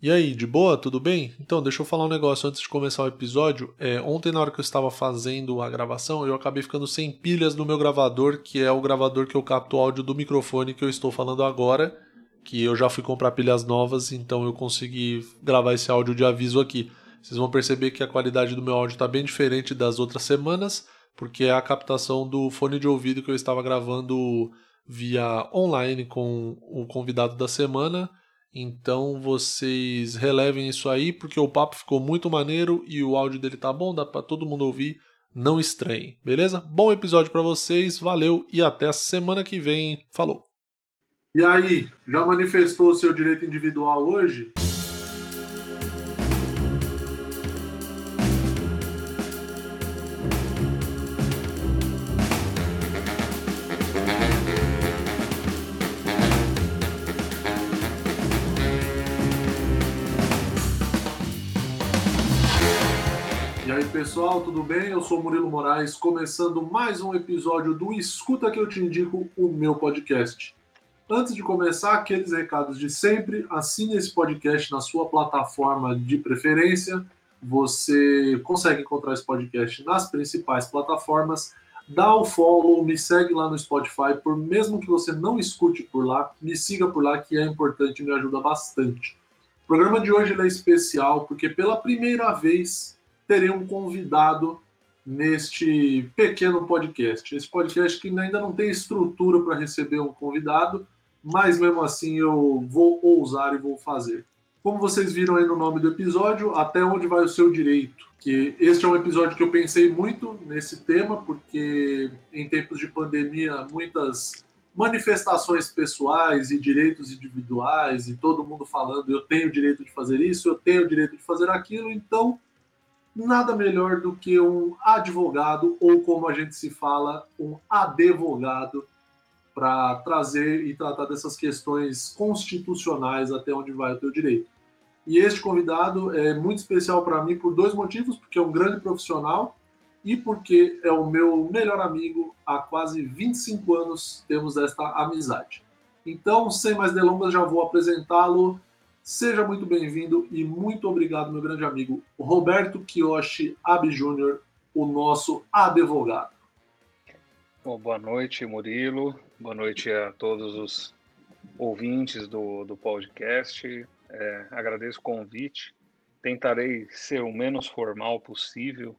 E aí, de boa? Tudo bem? Então, deixa eu falar um negócio antes de começar o episódio. É, ontem, na hora que eu estava fazendo a gravação, eu acabei ficando sem pilhas no meu gravador, que é o gravador que eu capto o áudio do microfone que eu estou falando agora. Que eu já fui comprar pilhas novas, então eu consegui gravar esse áudio de aviso aqui. Vocês vão perceber que a qualidade do meu áudio está bem diferente das outras semanas, porque é a captação do fone de ouvido que eu estava gravando via online com o convidado da semana então vocês relevem isso aí, porque o papo ficou muito maneiro e o áudio dele tá bom, dá para todo mundo ouvir. Não estranhem, beleza? Bom episódio para vocês, valeu e até a semana que vem. Falou! E aí, já manifestou o seu direito individual hoje? Pessoal, tudo bem? Eu sou Murilo Moraes, começando mais um episódio do Escuta que eu te indico, o meu podcast. Antes de começar, aqueles recados de sempre, assine esse podcast na sua plataforma de preferência. Você consegue encontrar esse podcast nas principais plataformas. Dá o follow, me segue lá no Spotify, por mesmo que você não escute por lá, me siga por lá que é importante e me ajuda bastante. O programa de hoje é especial porque pela primeira vez terei um convidado neste pequeno podcast. Esse podcast que ainda não tem estrutura para receber um convidado, mas mesmo assim eu vou ousar e vou fazer. Como vocês viram aí no nome do episódio, até onde vai o seu direito? Que este é um episódio que eu pensei muito nesse tema, porque em tempos de pandemia, muitas manifestações pessoais e direitos individuais, e todo mundo falando eu tenho o direito de fazer isso, eu tenho o direito de fazer aquilo, então nada melhor do que um advogado, ou como a gente se fala, um advogado, para trazer e tratar dessas questões constitucionais até onde vai o teu direito. E este convidado é muito especial para mim por dois motivos, porque é um grande profissional e porque é o meu melhor amigo há quase 25 anos temos esta amizade. Então, sem mais delongas, já vou apresentá-lo Seja muito bem-vindo e muito obrigado, meu grande amigo Roberto Kiyoshi Abi Júnior, o nosso advogado. Bom, boa noite, Murilo. Boa noite a todos os ouvintes do, do podcast. É, agradeço o convite. Tentarei ser o menos formal possível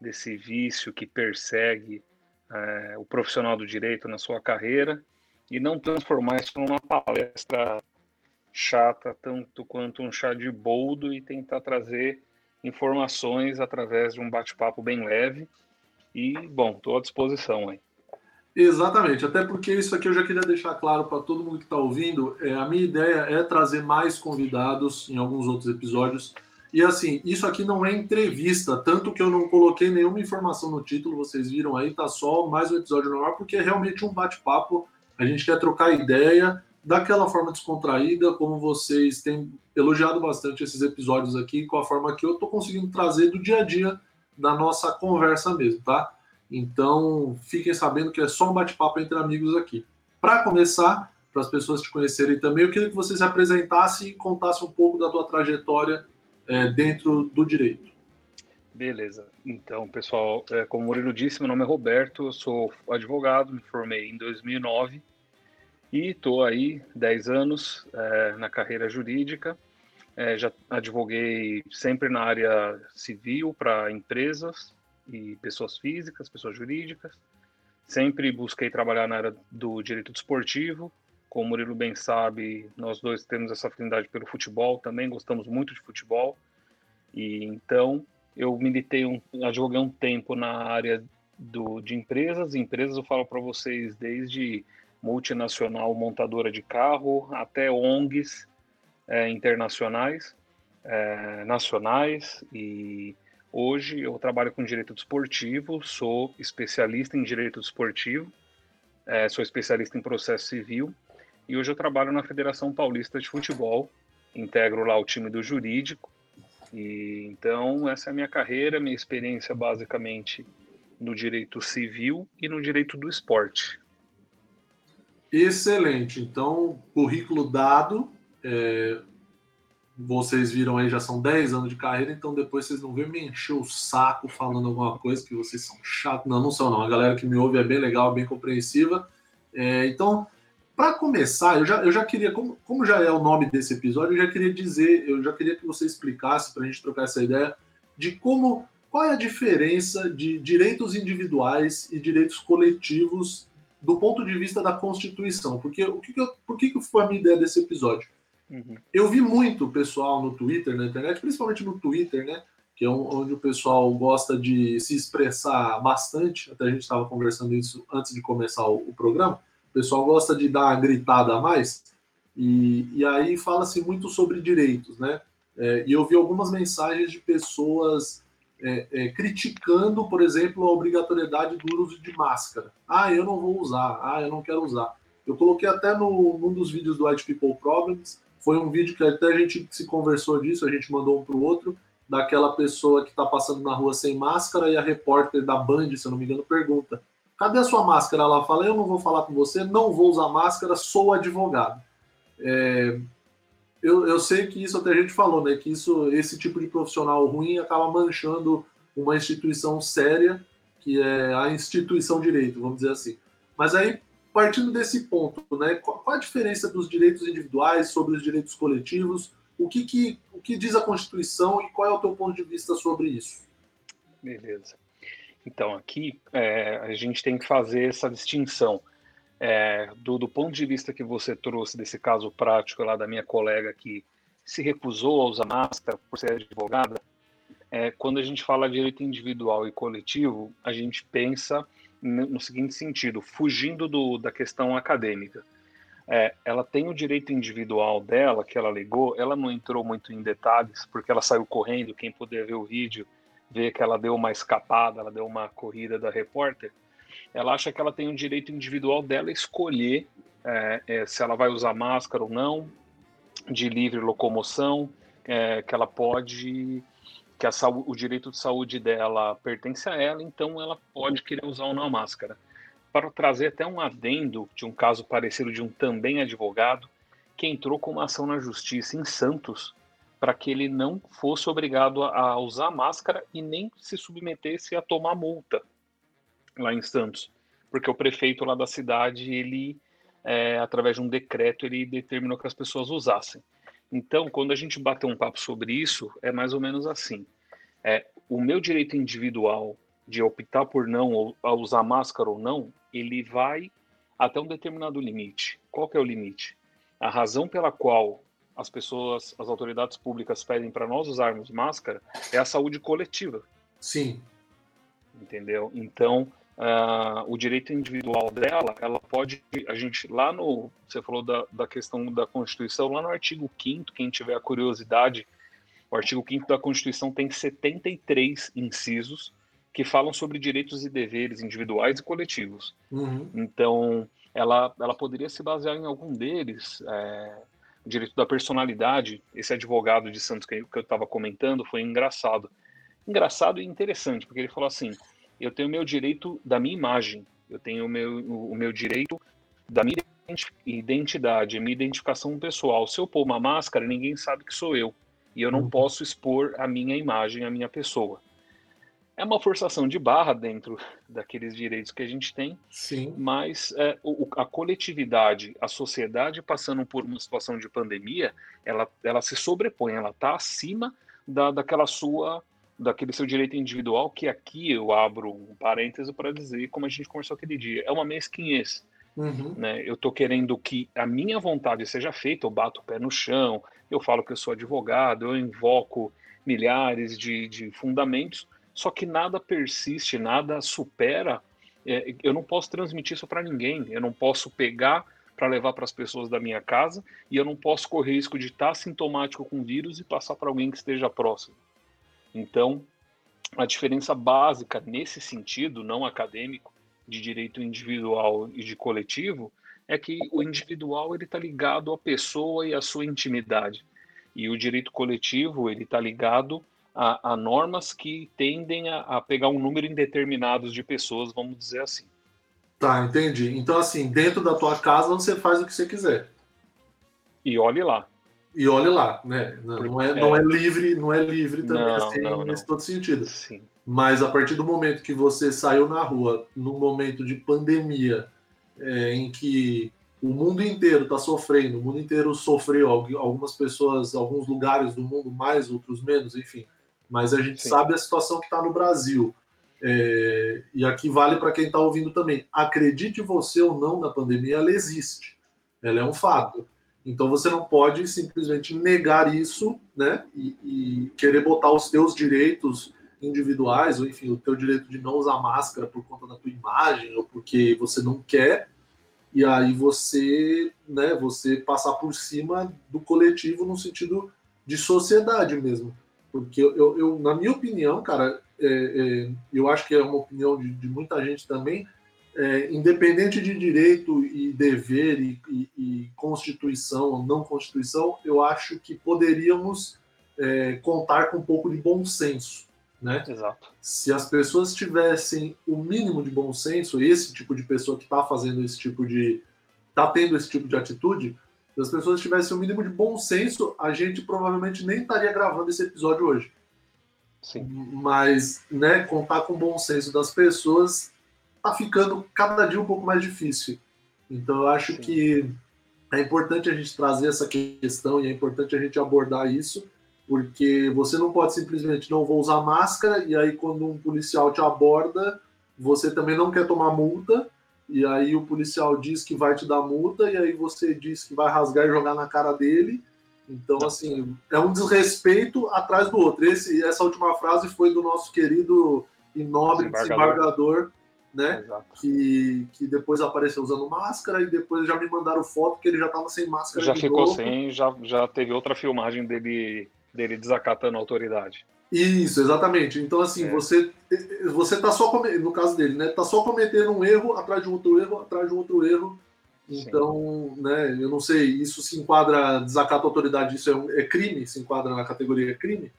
desse vício que persegue é, o profissional do direito na sua carreira e não transformar isso numa palestra chata tanto quanto um chá de boldo e tentar trazer informações através de um bate-papo bem leve. E, bom, estou à disposição aí. Exatamente, até porque isso aqui eu já queria deixar claro para todo mundo que está ouvindo. É, a minha ideia é trazer mais convidados em alguns outros episódios. E assim, isso aqui não é entrevista, tanto que eu não coloquei nenhuma informação no título, vocês viram aí, tá só mais um episódio normal, porque é realmente um bate-papo. A gente quer trocar ideia daquela forma descontraída, como vocês têm elogiado bastante esses episódios aqui, com a forma que eu estou conseguindo trazer do dia a dia da nossa conversa mesmo, tá? Então, fiquem sabendo que é só um bate-papo entre amigos aqui. Para começar, para as pessoas te conhecerem também, eu queria que você se apresentasse e contasse um pouco da tua trajetória é, dentro do direito. Beleza. Então, pessoal, é, como o Murilo disse, meu nome é Roberto, eu sou advogado, me formei em 2009 e estou aí 10 anos é, na carreira jurídica. É, já advoguei sempre na área civil para empresas e pessoas físicas, pessoas jurídicas. Sempre busquei trabalhar na área do direito desportivo. Como o Murilo bem sabe, nós dois temos essa afinidade pelo futebol também, gostamos muito de futebol. E então eu militei, um, advoguei um tempo na área do, de empresas. Empresas eu falo para vocês desde multinacional montadora de carro, até ONGs é, internacionais, é, nacionais, e hoje eu trabalho com direito desportivo, sou especialista em direito desportivo, é, sou especialista em processo civil, e hoje eu trabalho na Federação Paulista de Futebol, integro lá o time do jurídico, e então essa é a minha carreira, minha experiência basicamente no direito civil e no direito do esporte. Excelente. Então, currículo dado. É, vocês viram aí, já são 10 anos de carreira, então depois vocês não vêm me encher o saco falando alguma coisa que vocês são chatos. Não, não são não. A galera que me ouve é bem legal, bem compreensiva. É, então, para começar, eu já, eu já queria, como, como já é o nome desse episódio, eu já queria dizer, eu já queria que você explicasse para a gente trocar essa ideia de como, qual é a diferença de direitos individuais e direitos coletivos do ponto de vista da Constituição. Porque o que, que eu, por que, que foi a minha ideia desse episódio? Uhum. Eu vi muito pessoal no Twitter, na internet, principalmente no Twitter, né? Que é onde o pessoal gosta de se expressar bastante. Até a gente estava conversando isso antes de começar o, o programa o pessoal gosta de dar uma gritada a mais, e, e aí fala-se muito sobre direitos, né? É, e eu vi algumas mensagens de pessoas é, é, criticando, por exemplo, a obrigatoriedade do uso de máscara. Ah, eu não vou usar, ah, eu não quero usar. Eu coloquei até no, num dos vídeos do White People Problems, foi um vídeo que até a gente se conversou disso, a gente mandou um para o outro, daquela pessoa que está passando na rua sem máscara e a repórter da Band, se eu não me engano, pergunta: Cadê a sua máscara? Ela fala: Eu não vou falar com você, não vou usar máscara, sou advogado. É, eu, eu sei que isso até a gente falou, né? Que isso, esse tipo de profissional ruim acaba manchando uma instituição séria, que é a instituição direito, vamos dizer assim. Mas aí, partindo desse ponto, né? Qual, a diferença dos direitos individuais sobre os direitos coletivos? O que, que, o que diz a Constituição e qual é o teu ponto de vista sobre isso? Beleza. Então, aqui é, a gente tem que fazer essa distinção. É, do, do, ponto de vista que você trouxe desse caso prático lá da minha colega que se recusou a usar máscara por ser advogada, é, quando a gente fala de direito individual e coletivo, a gente pensa no seguinte sentido, fugindo do, da questão acadêmica. É, ela tem o direito individual dela, que ela alegou, ela não entrou muito em detalhes, porque ela saiu correndo, quem puder ver o vídeo, vê que ela deu uma escapada, ela deu uma corrida da repórter, ela acha que ela tem o direito individual dela escolher é, é, se ela vai usar máscara ou não, de livre locomoção, é, que ela pode, que a o direito de saúde dela pertence a ela, então ela pode querer usar ou não a máscara. Para trazer até um adendo de um caso parecido de um também advogado que entrou com uma ação na justiça em Santos para que ele não fosse obrigado a, usar máscara e nem se submetesse a tomar multa lá em Santos, porque o prefeito lá da cidade, ele, é, através de um decreto, ele determinou que as pessoas usassem. Então, quando a gente bater um papo sobre isso, é mais ou menos assim. É, o meu direito individual de optar por não usar máscara ou não, ele vai até um determinado limite. Qual que é o limite? A razão pela qual as pessoas, as autoridades públicas pedem para nós usarmos máscara é a saúde coletiva. Sim. Entendeu? Então, uh, o direito individual dela, ela pode, a gente lá no, você falou da, da questão da Constituição, lá no artigo 5 quem tiver a curiosidade, o artigo 5 da Constituição tem 73 incisos que falam sobre direitos e deveres individuais e coletivos. Uhum. Então, ela, ela poderia se basear em algum deles, é, o direito da personalidade, esse advogado de Santos que eu estava comentando, foi engraçado. Engraçado e interessante, porque ele falou assim: eu tenho o meu direito da minha imagem, eu tenho o meu, o meu direito da minha identidade, minha identificação pessoal. Se eu pôr uma máscara, ninguém sabe que sou eu. E eu não uhum. posso expor a minha imagem, a minha pessoa é uma forçação de barra dentro daqueles direitos que a gente tem, Sim. mas é, o, a coletividade, a sociedade passando por uma situação de pandemia, ela, ela se sobrepõe, ela está acima da, daquela sua, daquele seu direito individual, que aqui eu abro um parêntese para dizer, como a gente conversou aquele dia, é uma mesquinhez. Uhum. Né? Eu estou querendo que a minha vontade seja feita, eu bato o pé no chão, eu falo que eu sou advogado, eu invoco milhares de, de fundamentos, só que nada persiste, nada supera. É, eu não posso transmitir isso para ninguém. Eu não posso pegar para levar para as pessoas da minha casa e eu não posso correr risco de estar sintomático com vírus e passar para alguém que esteja próximo. Então, a diferença básica nesse sentido, não acadêmico, de direito individual e de coletivo, é que o individual ele está ligado à pessoa e à sua intimidade e o direito coletivo ele está ligado a, a normas que tendem a, a, pegar um número indeterminado de pessoas, vamos dizer assim. Tá, entendi. Então, assim, dentro da tua casa você faz o que você quiser. E olhe lá. E olhe lá, né? Não é, não é livre, não é livre também não, assim, não, nesse todo sentido. Sim. Mas a partir do momento que você saiu na rua, num momento de pandemia, é, em que o mundo inteiro está sofrendo, o mundo inteiro sofreu, algumas pessoas, alguns lugares do mundo mais, outros menos, enfim. Mas a gente Sim. sabe a situação que está no Brasil. É, e aqui vale para quem está ouvindo também. Acredite você ou não na pandemia, ela existe. Ela é um fato. Então você não pode simplesmente negar isso, né? E, e querer botar os seus direitos individuais, ou enfim, o teu direito de não usar máscara por conta da tua imagem ou porque você não quer, e aí você, né, você passar por cima do coletivo no sentido de sociedade mesmo. Porque eu, eu na minha opinião, cara, é, é, eu acho que é uma opinião de, de muita gente também, é, independente de direito e dever e, e, e, constituição ou não constituição, eu acho que poderíamos é, contar com um pouco de bom senso. Né? Exato. Se as pessoas tivessem o mínimo de bom senso, esse tipo de pessoa que está fazendo esse tipo de. está tendo esse tipo de atitude, se as pessoas tivessem o mínimo de bom senso, a gente provavelmente nem estaria gravando esse episódio hoje. Sim. Mas, né, contar com o bom senso das pessoas está ficando cada dia um pouco mais difícil. Então, eu acho Sim. que é importante a gente trazer essa questão e é importante a gente abordar isso porque você não pode simplesmente não vou usar máscara e aí quando um policial te aborda, você também não quer tomar multa e aí o policial diz que vai te dar multa e aí você diz que vai rasgar e jogar na cara dele. Então, assim, é um desrespeito atrás do outro. Esse, essa última frase foi do nosso querido e nobre desembargador, né? Que, que depois apareceu usando máscara e depois já me mandaram foto que ele já estava sem máscara. Já ficou novo. sem, já, já teve outra filmagem dele dele desacatando a autoridade. Isso, exatamente. Então, assim, é. você você tá só, no caso dele, né, tá só cometendo um erro atrás de um outro erro, atrás de um outro erro. Então, Sim. né, eu não sei, isso se enquadra, desacato a autoridade, isso é, um, é crime? Se enquadra na categoria crime?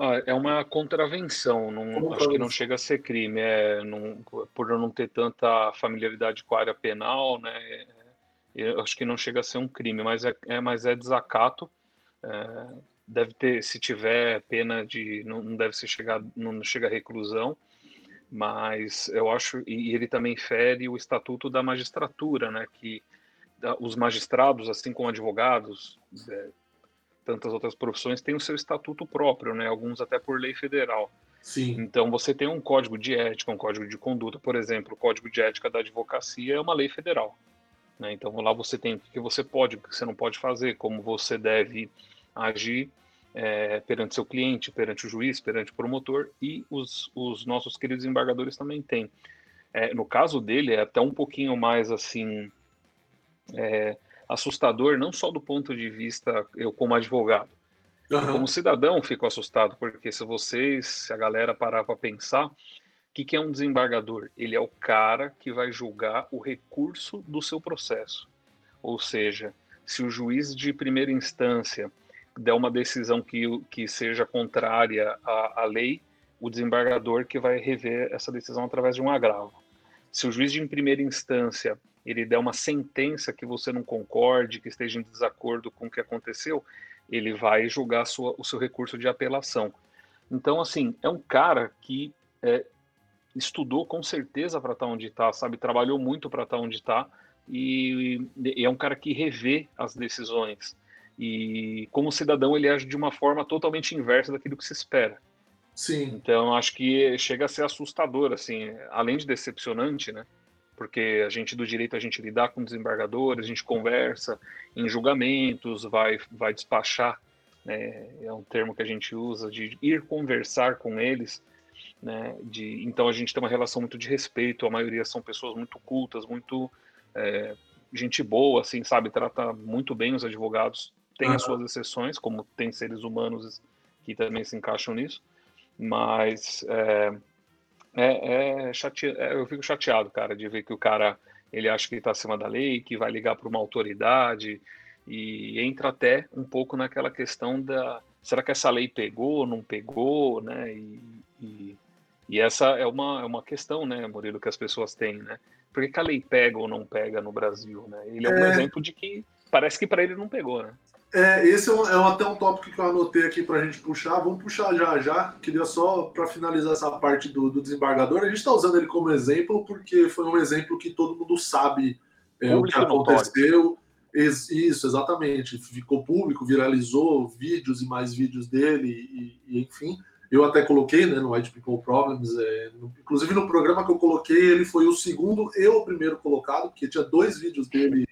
Ah, é uma contravenção, não, acho que não chega a ser crime, é, não, por eu não ter tanta familiaridade com a área penal, né, é, eu acho que não chega a ser um crime, mas é, é mas é desacato, é, deve ter, se tiver pena de, não, não deve ser chegar, não chega a reclusão, mas eu acho, e ele também fere o estatuto da magistratura, né, que os magistrados, assim como advogados, é, tantas outras profissões, têm o seu estatuto próprio, né, alguns até por lei federal. Sim. Então você tem um código de ética, um código de conduta, por exemplo, o código de ética da advocacia é uma lei federal. Né? Então lá você tem o que você pode, o que você não pode fazer, como você deve agir é, perante seu cliente, perante o juiz, perante o promotor e os, os nossos queridos embargadores também têm. É, no caso dele, é até um pouquinho mais assim é, assustador, não só do ponto de vista eu como advogado, uhum. como cidadão fico assustado, porque se vocês, se a galera parar para pensar, o que, que é um desembargador? Ele é o cara que vai julgar o recurso do seu processo. Ou seja, se o juiz de primeira instância der uma decisão que, que seja contrária à, à lei, o desembargador que vai rever essa decisão através de um agravo. Se o juiz de primeira instância ele der uma sentença que você não concorde, que esteja em desacordo com o que aconteceu, ele vai julgar sua, o seu recurso de apelação. Então, assim, é um cara que é, estudou com certeza para estar tá onde está, sabe? Trabalhou muito para estar tá onde está e, e, é um cara que revê as decisões. E como cidadão, ele age de uma forma totalmente inversa daquilo que se espera. Sim. Então, acho que chega a ser assustador, assim, além de decepcionante, né? Porque a gente do direito, a gente lidar com desembargadores, a gente conversa em julgamentos, vai, vai despachar, né? é um termo que a gente usa, de ir conversar com eles, né? De, então, a gente tem uma relação muito de respeito, a maioria são pessoas muito cultas, muito é, gente boa, assim, sabe? Trata muito bem os advogados tem as suas exceções, como tem seres humanos que também se encaixam nisso, mas é, é, é, chate... É, eu fico chateado, cara, de ver que o cara ele acha que está acima da lei, que vai ligar para uma autoridade e entra até um pouco naquela questão da será que essa lei pegou, não pegou, né? E, e, e essa é uma, é uma questão, né, Murilo, que as pessoas têm, né? Por que, que a lei pega ou não pega no Brasil, né? Ele é um é. exemplo de que parece que para ele não pegou, né? É, esse é, um, é até um tópico que eu anotei aqui para a gente puxar. Vamos puxar já já. Queria só, para finalizar essa parte do, do desembargador, a gente está usando ele como exemplo porque foi um exemplo que todo mundo sabe é, o que aconteceu. Isso, exatamente. Ficou público, viralizou vídeos e mais vídeos dele, e, e enfim. Eu até coloquei né, no White People Problems, é, no, inclusive no programa que eu coloquei, ele foi o segundo e o primeiro colocado, porque tinha dois vídeos dele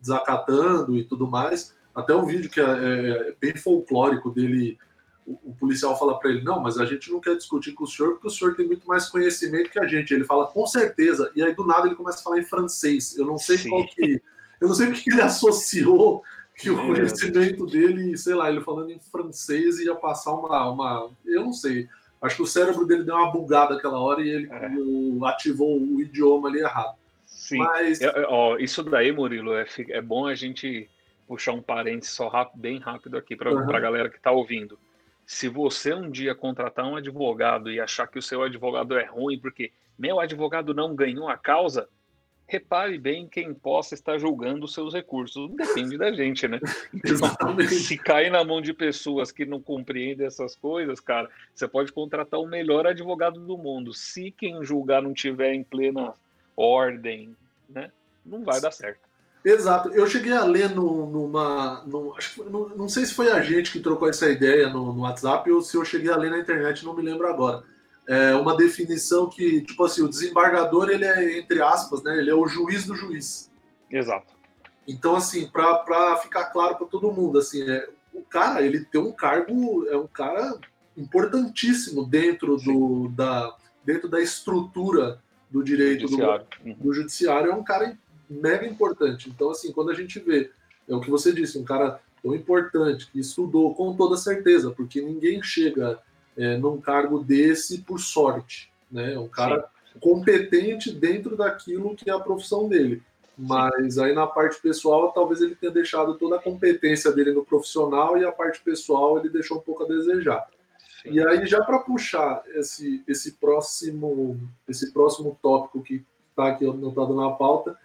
desacatando e tudo mais. Até um vídeo que é, é bem folclórico dele. O, o policial fala para ele: Não, mas a gente não quer discutir com o senhor porque o senhor tem muito mais conhecimento que a gente. Ele fala: Com certeza. E aí do nada ele começa a falar em francês. Eu não sei Sim. qual que. Eu não sei o que ele associou que o conhecimento dele, sei lá, ele falando em francês ia passar uma, uma. Eu não sei. Acho que o cérebro dele deu uma bugada aquela hora e ele é. ativou o idioma ali errado. Sim. Mas... É, ó, isso daí, Murilo, é, é bom a gente puxar um parênteses só rápido, bem rápido aqui para uhum. a galera que está ouvindo. Se você um dia contratar um advogado e achar que o seu advogado é ruim porque meu advogado não ganhou a causa, repare bem quem possa estar julgando os seus recursos. Não depende da gente, né? Então, se cair na mão de pessoas que não compreendem essas coisas, cara, você pode contratar o melhor advogado do mundo. Se quem julgar não tiver em plena ordem, né? Não vai dar certo. Exato. Eu cheguei a ler no, numa. No, acho, não, não sei se foi a gente que trocou essa ideia no, no, WhatsApp ou se eu cheguei a ler na internet, não me lembro agora. É uma definição que, tipo assim, o desembargador, ele é, entre aspas, né? Ele é o juiz do juiz. Exato. Então, assim, para ficar claro para todo mundo, assim, é, o cara, ele tem um cargo, é um cara importantíssimo dentro do, da, dentro da estrutura do direito judiciário. Do, do judiciário, é um cara mega importante. Então, assim, quando a gente vê, é o que você disse, um cara tão importante, que estudou com toda certeza, porque ninguém chega é, num cargo desse por sorte, né? É um cara sim, sim. competente dentro daquilo que é a profissão dele. Mas sim. aí na parte pessoal, talvez ele tenha deixado toda a competência dele no profissional e a parte pessoal ele deixou um pouco a desejar. E aí já para puxar esse, esse próximo esse próximo tópico que está aqui anotado na pauta,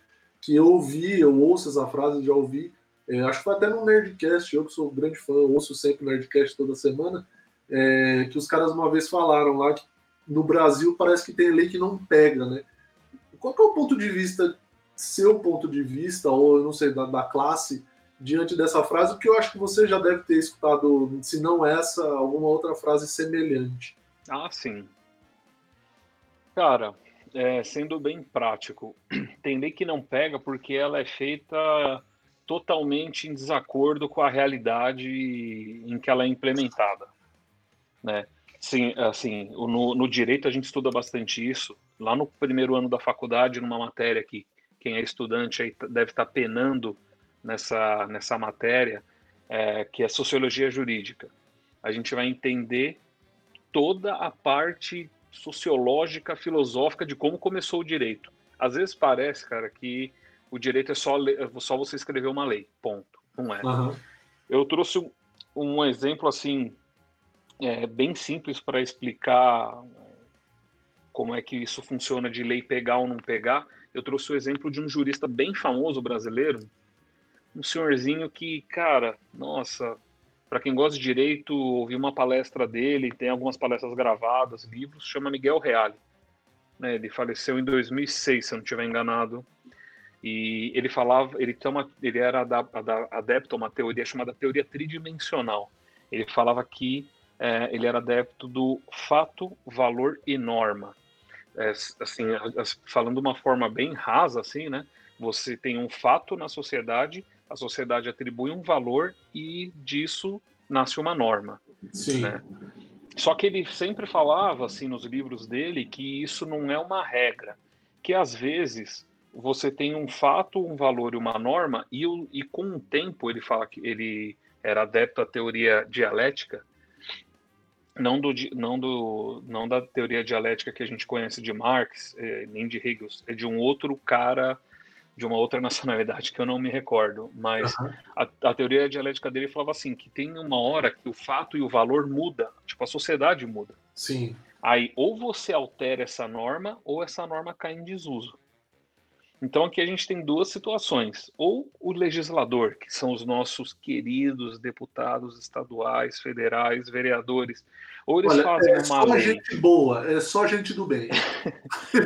que eu ouvi, eu ouço essa frase, já ouvi, é, acho que foi até no Nerdcast, eu que sou um grande fã, ouço sempre Nerdcast toda semana, é, que os caras uma vez falaram lá que no Brasil parece que tem lei que não pega, né? Qual é o ponto de vista, seu ponto de vista, ou eu não sei, da, da classe, diante dessa frase, porque eu acho que você já deve ter escutado, se não essa, alguma outra frase semelhante. Ah, sim. Cara, é, sendo bem prático, tem lei que não pega porque ela é feita totalmente em desacordo com a realidade em que ela é implementada, né? Sim, assim, no, no direito a gente estuda bastante isso. Lá no primeiro ano da faculdade, numa matéria que quem é estudante aí deve estar penando nessa, nessa matéria, é, que é sociologia jurídica. A gente vai entender toda a parte sociológica, filosófica de como começou o direito. Às vezes parece, cara, que o direito é só, só você escrever uma lei, ponto. Não é. Uhum. Eu trouxe um, um exemplo assim é, bem simples para explicar como é que isso funciona de lei pegar ou não pegar. Eu trouxe o exemplo de um jurista bem famoso brasileiro, um senhorzinho que, cara, nossa, para quem gosta de direito, ouvi uma palestra dele, tem algumas palestras gravadas, livros, chama Miguel Reale. Né, ele faleceu em 2006, se eu não estiver enganado. E ele falava, ele, toma, ele era adepto a uma teoria chamada teoria tridimensional. Ele falava que é, ele era adepto do fato, valor e norma. É, assim, falando de uma forma bem rasa, assim, né? Você tem um fato na sociedade a sociedade atribui um valor e disso nasce uma norma. Sim. Né? Só que ele sempre falava, assim, nos livros dele, que isso não é uma regra, que às vezes você tem um fato, um valor e uma norma, e, e com o tempo ele fala que ele era adepto à teoria dialética, não, do, não, do, não da teoria dialética que a gente conhece de Marx, eh, nem de Hegel, é de um outro cara de uma outra nacionalidade que eu não me recordo, mas uhum. a, a, teoria dialética dele falava assim que tem uma hora que o fato e o valor muda, tipo a sociedade muda. Sim. Aí ou você altera essa norma ou essa norma cai em desuso. Então aqui a gente tem duas situações. Ou o legislador, que são os nossos queridos deputados estaduais, federais, vereadores, ou eles Olha, fazem é uma só lei. gente boa, é só gente do bem.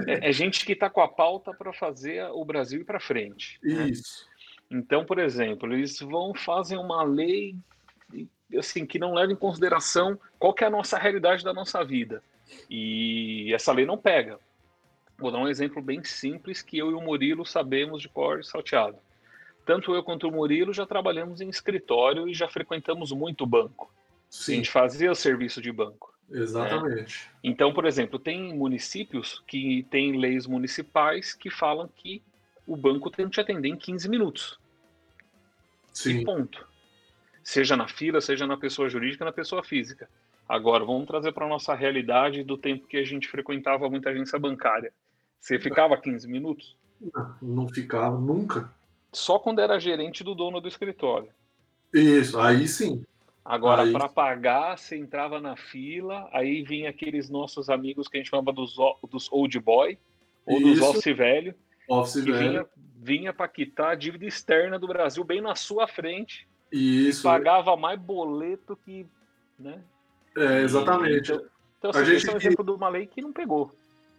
É, é gente que está com a pauta para fazer o Brasil ir para frente. né? Isso. Então, por exemplo, eles vão fazer uma lei assim que não leva em consideração qual que é a nossa realidade da nossa vida. E essa lei não pega. Vou dar um exemplo bem simples que eu e o Murilo sabemos de cor salteado. Tanto eu quanto o Murilo já trabalhamos em escritório e já frequentamos muito banco. A Sim, gente fazia o serviço de banco. exatamente. Então, por exemplo, tem municípios que têm leis municipais que falam que o banco tem que te atender em 15 minutos. E Sim. ponto. Seja na fila, seja na pessoa jurídica, na pessoa física. Agora, vamos trazer para a nossa realidade do tempo que a gente frequentava muita agência bancária. Você ficava 15 minutos? Não ficava nunca. Só quando era gerente do dono do escritório. Isso, aí sim. Agora, para pagar, você entrava na fila, aí vinha aqueles nossos amigos que a gente chama dos, dos old boy, ou dos Isso. office velho, Office que velho. vinha, vinha para quitar a dívida externa do Brasil bem na sua frente, Isso, pagava mais boleto que. Né? é, exatamente. Então, então A gente é um exemplo de uma lei que não pegou.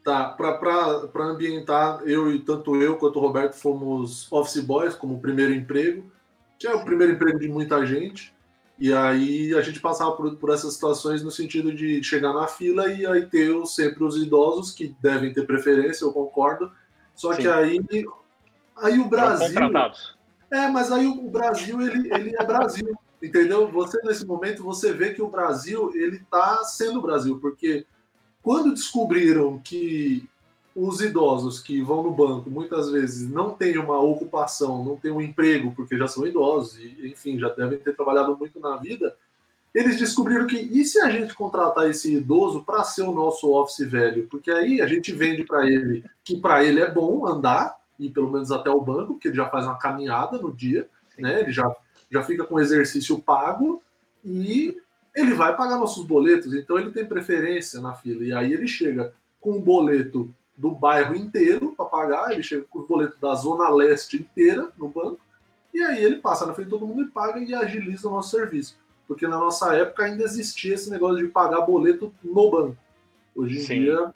Tá, para ambientar, eu e tanto eu quanto o Roberto fomos office boys como primeiro emprego, que é o primeiro emprego de muita gente. E aí a gente passava por, por essas situações no sentido de chegar na fila e aí ter os- sempre os idosos que devem ter preferência, eu concordo. Só que Sim. aí, aí o Brasil. É, mas aí o Brasil, ele, ele é Brasil, entendeu? Você, nesse momento, você vê que o Brasil, ele tá sendo Brasil, porque quando descobriram que os idosos que vão no banco, muitas vezes, não têm uma ocupação, não têm um emprego, porque já são idosos, e, enfim, já devem ter trabalhado muito na vida, eles descobriram que, e se a gente contratar esse idoso para ser o nosso office velho? Porque aí a gente vende para ele que para ele é bom andar, e pelo menos até o banco, porque ele já faz uma caminhada no dia, né? Ele já, já fica com exercício pago e ele vai pagar nossos boletos, então ele tem preferência na fila. E aí ele chega com o boleto do bairro inteiro para pagar, ele chega com o boleto da zona leste inteira no banco, e aí ele passa na frente de todo mundo e paga e agiliza o nosso serviço. Porque na nossa época ainda existia esse negócio de pagar boleto no banco. Hoje em Sim. dia,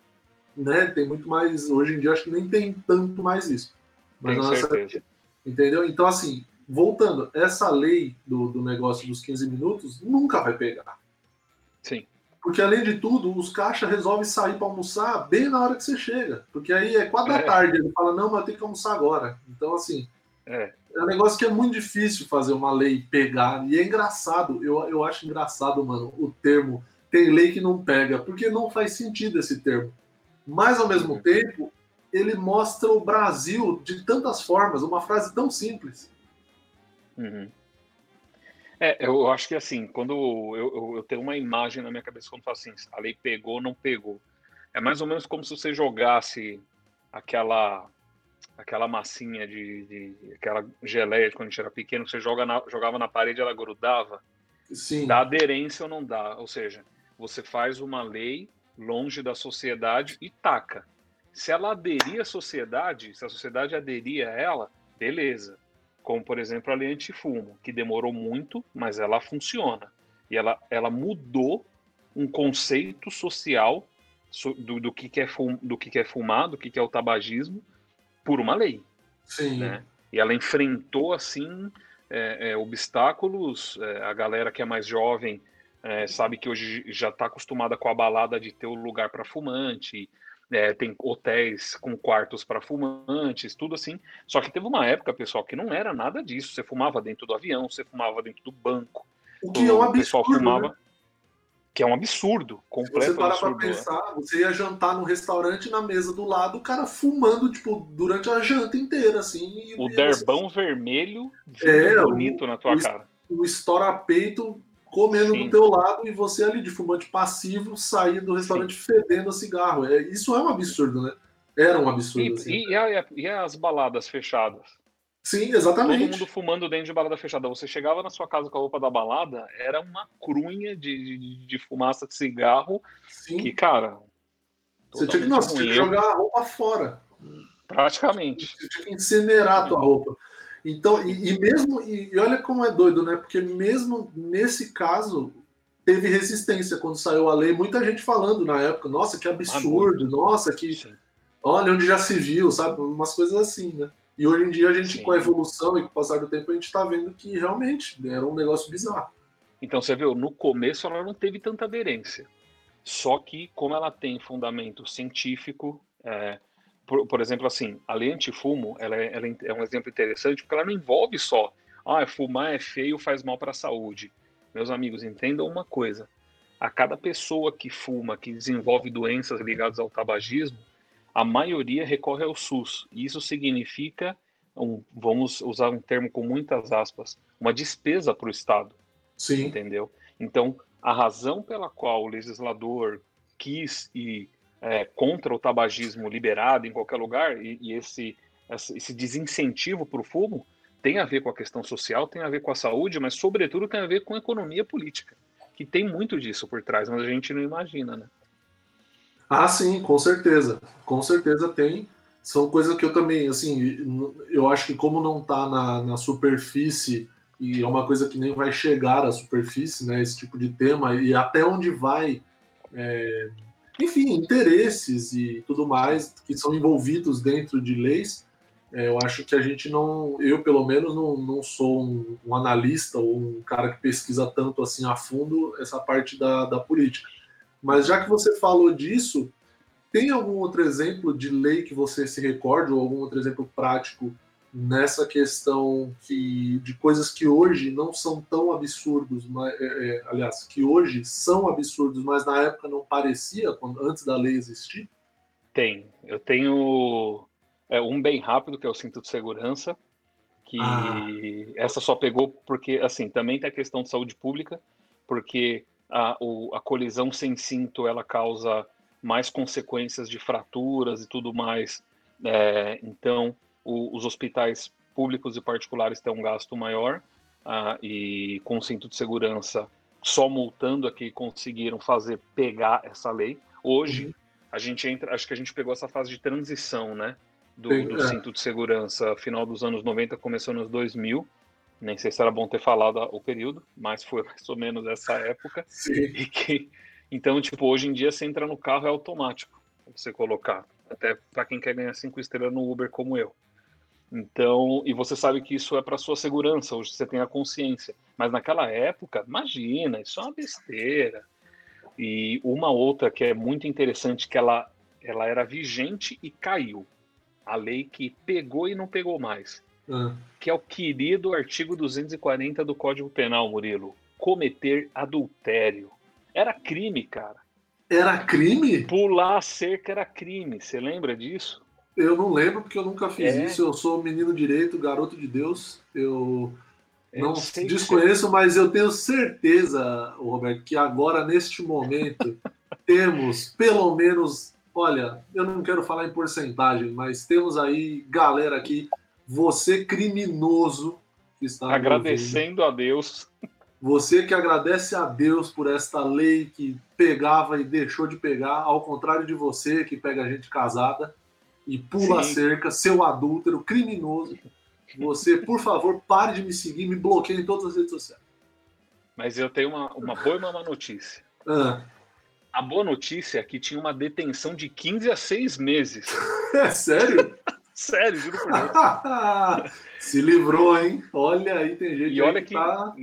né, tem muito mais. Hoje em dia acho que nem tem tanto mais isso. Mas Tenho na nossa certeza. Entendeu? Então, assim, voltando, essa lei do, do negócio dos 15 minutos nunca vai pegar. Sim. Porque, além de tudo, os caixas resolvem sair para almoçar bem na hora que você chega. Porque aí é quatro É. da tarde, ele fala, não, mas eu tenho que almoçar agora. Então, assim, É. é um negócio que é muito difícil fazer uma lei pegar. E é engraçado, eu, eu acho engraçado, mano, o termo tem lei que não pega, porque não faz sentido esse termo. Mas, ao mesmo Uhum. tempo, ele mostra o Brasil de tantas formas, uma frase tão simples. Uhum. É, eu acho que assim, quando eu, eu, eu tenho uma imagem na minha cabeça quando falo assim, a lei pegou, não pegou. É mais ou menos como se você jogasse aquela aquela massinha de, de aquela geleia de quando a gente era pequeno, você joga na, jogava na parede, ela grudava. Sim, Dá aderência ou não dá? Ou seja, você faz uma lei longe da sociedade e taca. Se ela aderir à sociedade, se a sociedade aderir a ela, beleza. Como, por exemplo, a lei antifumo, que demorou muito, mas ela funciona. E ela, ela mudou um conceito social so- do, do, que, que, é fum, do que, que é fumar, do que, que é o tabagismo, por uma lei sim. né? E ela enfrentou assim é, é, obstáculos. é, a galera que é mais jovem é, sabe que hoje já está acostumada com a balada de ter o lugar para fumante. É, tem hotéis com quartos para fumantes, tudo assim. Só que teve uma época, pessoal, que não era nada disso. Você fumava dentro do avião, você fumava dentro do banco. O que é um o pessoal absurdo, fumava, né? que é um absurdo, Se completo você parar pra absurdo. né? pensar, você ia jantar num restaurante na mesa do lado, o cara fumando, tipo, durante a janta inteira, assim. O derbão vermelho É, bonito na tua o- cara. o estoura-peito comendo Sim. do teu lado e você ali de fumante passivo sair do restaurante fedendo a cigarro. É, isso é um absurdo, né? Era um absurdo, E, assim. e, e a- e as baladas fechadas? Sim, Todo exatamente. mundo fumando dentro de balada fechada. Você chegava na sua casa com a roupa da balada, era uma crunha de, de, de fumaça de cigarro Sim. que, cara. Você tinha que, nossa, tinha que jogar a roupa fora. Praticamente. Você tinha que incinerar a tua roupa. Então, e, e mesmo, e, e, olha como é doido, né? Porque mesmo nesse caso, teve resistência quando saiu a lei, muita gente falando na época, nossa, que absurdo, nossa, que. Olha onde já se viu, sabe? Umas coisas assim, né? E hoje em dia a gente, Sim. com a evolução e com o passar do tempo, a gente está vendo que realmente era um negócio bizarro. Então você viu, no começo ela não teve tanta aderência. Só que, como ela tem fundamento científico, é, por, por, exemplo, assim, a lei antifumo ela é, ela é um exemplo interessante porque ela não envolve só, ah, fumar é feio, faz mal para a saúde. Meus amigos, entendam uma coisa: a cada pessoa que fuma, que desenvolve doenças ligadas ao tabagismo, a maioria recorre ao SUS. Isso significa, um, vamos usar um termo com muitas aspas, uma despesa para o Estado. Sim. Entendeu? Então, a razão pela qual o legislador quis ir é, contra o tabagismo liberado em qualquer lugar e, e esse, esse desincentivo para o fumo tem a ver com a questão social, tem a ver com a saúde, mas sobretudo tem a ver com a economia política, que tem muito disso por trás, mas a gente não imagina, né? Ah, sim, com certeza. Com certeza tem. São coisas que eu também, assim, eu acho que como não está na, na superfície e é uma coisa que nem vai chegar à superfície, né? Esse tipo de tema e até onde vai, é, enfim, interesses e tudo mais que são envolvidos dentro de leis. É, eu acho que a gente não, eu pelo menos não, não sou um, um, analista ou um cara que pesquisa tanto assim a fundo essa parte da, da política. Mas já que você falou disso, tem algum outro exemplo de lei que você se recorde ou algum outro exemplo prático nessa questão que, de coisas que hoje não são tão absurdos, mas, é, é, aliás, que hoje são absurdos, mas na época não parecia, quando, antes da lei existir? Tem. Eu tenho é, um bem rápido, que é o cinto de segurança, que ah. essa só pegou porque, assim, também tem a questão de saúde pública, porque a, o, a colisão sem cinto, ela causa mais consequências de fraturas e tudo mais. É, então, o, os hospitais públicos e particulares têm um gasto maior uh, e com cinto de segurança só multando aqui conseguiram fazer pegar essa lei. Hoje uhum. a gente entra, acho que a gente pegou essa fase de transição, né, do, Sim, do é. cinto de segurança, final dos anos 90, começou nos 2000. Nem sei se era bom ter falado o período, mas foi mais ou menos essa época. E que, então, tipo, hoje em dia você entra no carro é automático você colocar. Até para quem quer ganhar cinco estrelas no Uber como eu. Então, e você sabe que isso é para sua segurança, hoje você tem a consciência. Mas naquela época, imagina, isso é uma besteira. E uma outra que é muito interessante, que ela, ela era vigente e caiu. A lei que pegou e não pegou mais. Uhum. Que é o querido artigo 240 do Código Penal, Murilo. Cometer adultério. Era crime, cara. Era crime? Pular a cerca era crime. Você lembra disso? Eu não lembro porque eu nunca fiz é. isso. Eu sou menino direito, garoto de Deus. Eu, eu não desconheço, mas eu tenho certeza, Roberto, que agora, neste momento, temos pelo menos. Olha, eu não quero falar em porcentagem, mas temos aí galera aqui, você criminoso que está. Agradecendo a Deus. Você que agradece a Deus por esta lei que pegava e deixou de pegar, ao contrário de você que pega gente casada e pula Sim. a cerca, seu adúltero, criminoso. Você, por favor, pare de me seguir, me bloqueie em todas as redes sociais. Mas eu tenho uma, uma boa e uma má notícia. Ah. A boa notícia é que tinha uma detenção de 15 a 6 meses. É sério? sério, juro por Deus. Se livrou, hein? Olha aí, tem gente e olha que, que tá...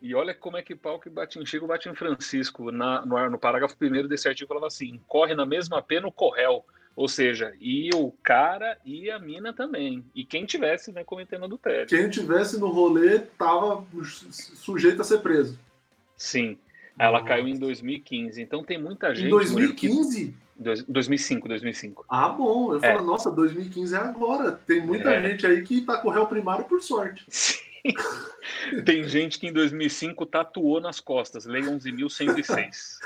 E olha como é que pau que bate em Chico bate em Francisco. Na, no, no parágrafo primeiro desse artigo falava assim: corre na mesma pena o corréu. Ou seja, e o cara e a mina também. E quem tivesse né, cometendo adultério. Quem tivesse no rolê estava sujeito a ser preso. Sim. Ela Nossa. caiu em 2015. Então tem muita gente. Em 2015? Que... 2005, 2005. Ah, bom. Eu é. falo, nossa, 2015 é agora. Tem muita é. gente aí que tá com réu primário por sorte. Sim. Tem gente que em 2005 tatuou nas costas, Lei 11.106.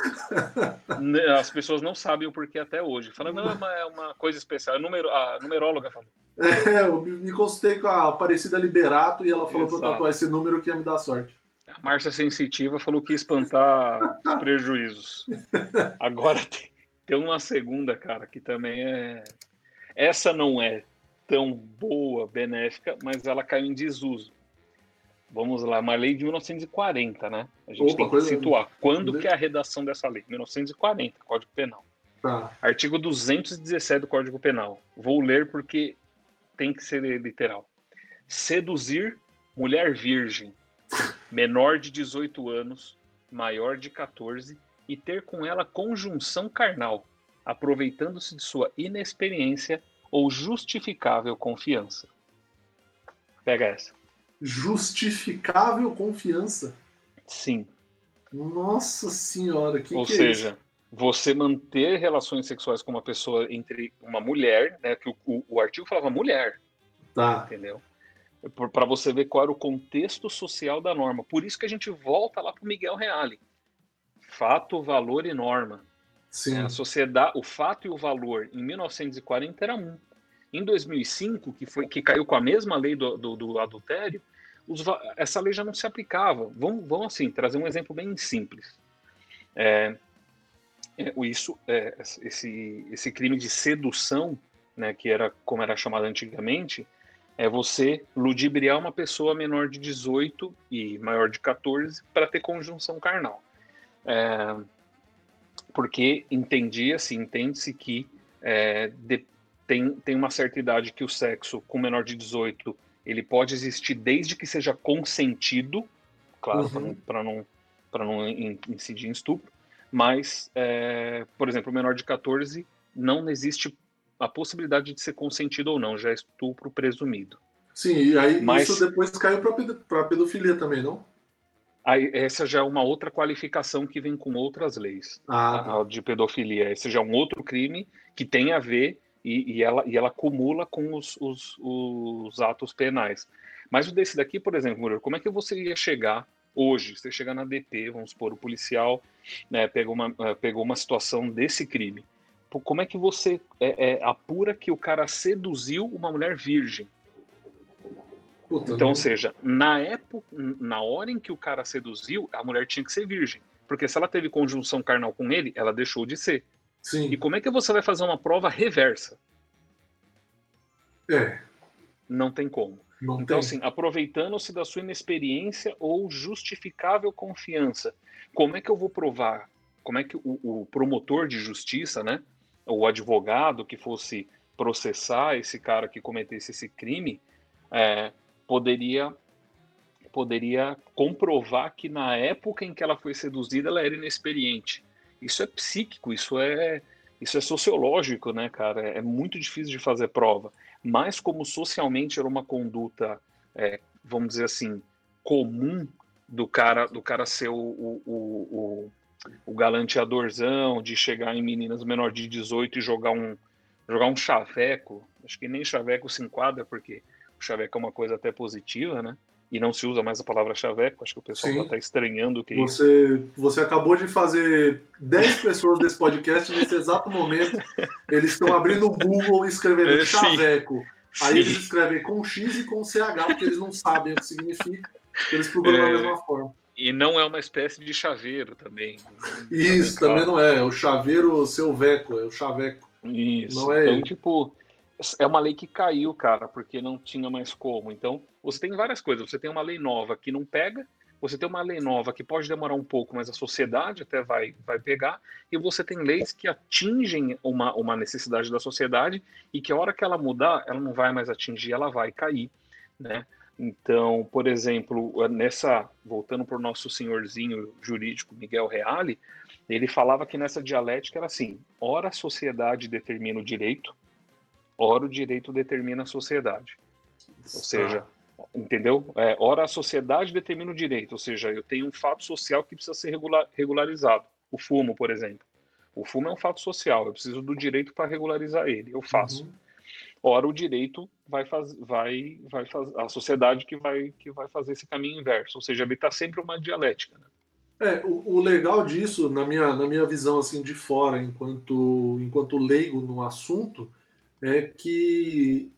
As pessoas não sabem o porquê até hoje. Fala, não, é uma, é uma coisa especial. A, numero, a numeróloga falou. É, eu me consultei com a Aparecida Liberato e ela falou para eu tatuar esse número que ia me dar sorte. A Márcia Sensitiva falou que ia espantar os prejuízos. Agora tem, tem uma segunda, cara, que também é. Essa não é tão boa, benéfica, mas ela caiu em desuso. Vamos lá, uma lei de 1940, né? A gente Opa, tem que coisa... situar. Quando que é a redação dessa lei? 1940, Código Penal. Tá. Artigo 217 do Código Penal. Vou ler porque tem que ser literal. Seduzir mulher virgem, menor de 18 anos, maior de 14, e ter com ela conjunção carnal, aproveitando-se de sua inexperiência ou justificável confiança. Pega essa. Justificável confiança? Sim. Nossa senhora, que Ou que seja, é você manter relações sexuais com uma pessoa entre uma mulher, né? Que o, o, o artigo falava mulher. Tá. Entendeu? Para você ver qual era o contexto social da norma. Por isso que a gente volta lá para o Miguel Reale. Fato, valor e norma. Sim. A sociedade, o fato e o valor em 1940 era um. Em 2005, que foi que caiu com a mesma lei do, do, do adultério, os, essa lei já não se aplicava. Vamos, vamos assim trazer um exemplo bem simples. É, é, isso, é, esse, esse crime de sedução, né, que era como era chamado antigamente, é você ludibriar uma pessoa menor de 18 e maior de 14 para ter conjunção carnal. É, porque entendia-se, entende-se que é, de, tem, tem uma certa idade que o sexo com menor de 18 ele pode existir desde que seja consentido, claro, uhum. para não, para não, não incidir em estupro, mas, é, por exemplo, o menor de 14 não existe a possibilidade de ser consentido ou não, já é estupro presumido. Sim, e aí mas, isso depois caiu para pedofilia também, não? Aí, essa já é uma outra qualificação que vem com outras leis ah, tá. de pedofilia. Esse já é um outro crime que tem a ver e, e ela, e ela acumula com os, os, os, atos penais. Mas o desse daqui, por exemplo, Murilo, como é que você ia chegar hoje? Você chega na DP, vamos supor, o policial né, pegou, uma, eh, pegou uma situação desse crime. Como é que você é, é, apura que o cara seduziu uma mulher virgem? Puta então, ou seja, na época, na hora em que o cara seduziu, a mulher tinha que ser virgem. Porque se ela teve conjunção carnal com ele, ela deixou de ser. Sim. E como é que você vai fazer uma prova reversa? É. Não tem como. Não então, tem. assim, aproveitando-se da sua inexperiência ou justificável confiança, como é que eu vou provar? Como é que o, o promotor de justiça, né, o advogado que fosse processar esse cara que cometesse esse crime, é, poderia poderia comprovar que na época em que ela foi seduzida ela era inexperiente. Isso é psíquico, isso é isso é sociológico, né, cara? É muito difícil de fazer prova. Mas como socialmente era uma conduta, é, vamos dizer assim, comum do cara do cara ser o, o, o, o galanteadorzão, de chegar em meninas menor de 18 e jogar um jogar um chaveco. Acho que nem chaveco se enquadra porque o chaveco é uma coisa até positiva, né? E não se usa mais a palavra chaveco, acho que o pessoal está estranhando o que você, isso. Você acabou de fazer 10 pessoas desse podcast nesse exato momento. Eles estão abrindo o Google e escrevendo é, chaveco. Sim. Aí sim. eles escrevem com X e com CH, porque eles não sabem o que significa. Eles procuram é... da mesma forma. E não é uma espécie de chaveiro também. Isso, também, também não é. É o chaveiro seu veco, é o chaveco. Isso. Não é então, ele. tipo, é uma lei que caiu, cara, porque não tinha mais como. Então, você tem várias coisas. Você tem uma lei nova que não pega, você tem uma lei nova que pode demorar um pouco, mas a sociedade até vai, vai pegar, e você tem leis que atingem uma, uma necessidade da sociedade e que a hora que ela mudar, ela não vai mais atingir, ela vai cair, né? Então, por exemplo, nessa, voltando para o nosso senhorzinho jurídico Miguel Reale, ele falava que nessa dialética era assim: ora a sociedade determina o direito, ora o direito determina a sociedade. Ou seja, entendeu? É, ora a sociedade determina o direito, ou seja, eu tenho um fato social que precisa ser regular, regularizado. O fumo, por exemplo. O fumo é um fato social, eu preciso do direito para regularizar ele, eu faço. Uhum. Ora o direito vai fazer, vai, vai fazer, a sociedade que vai, que vai fazer esse caminho inverso, ou seja, ele está sempre uma dialética. Né? É, o, o, legal disso, na minha, na minha visão assim de fora, enquanto, enquanto leigo no assunto, é que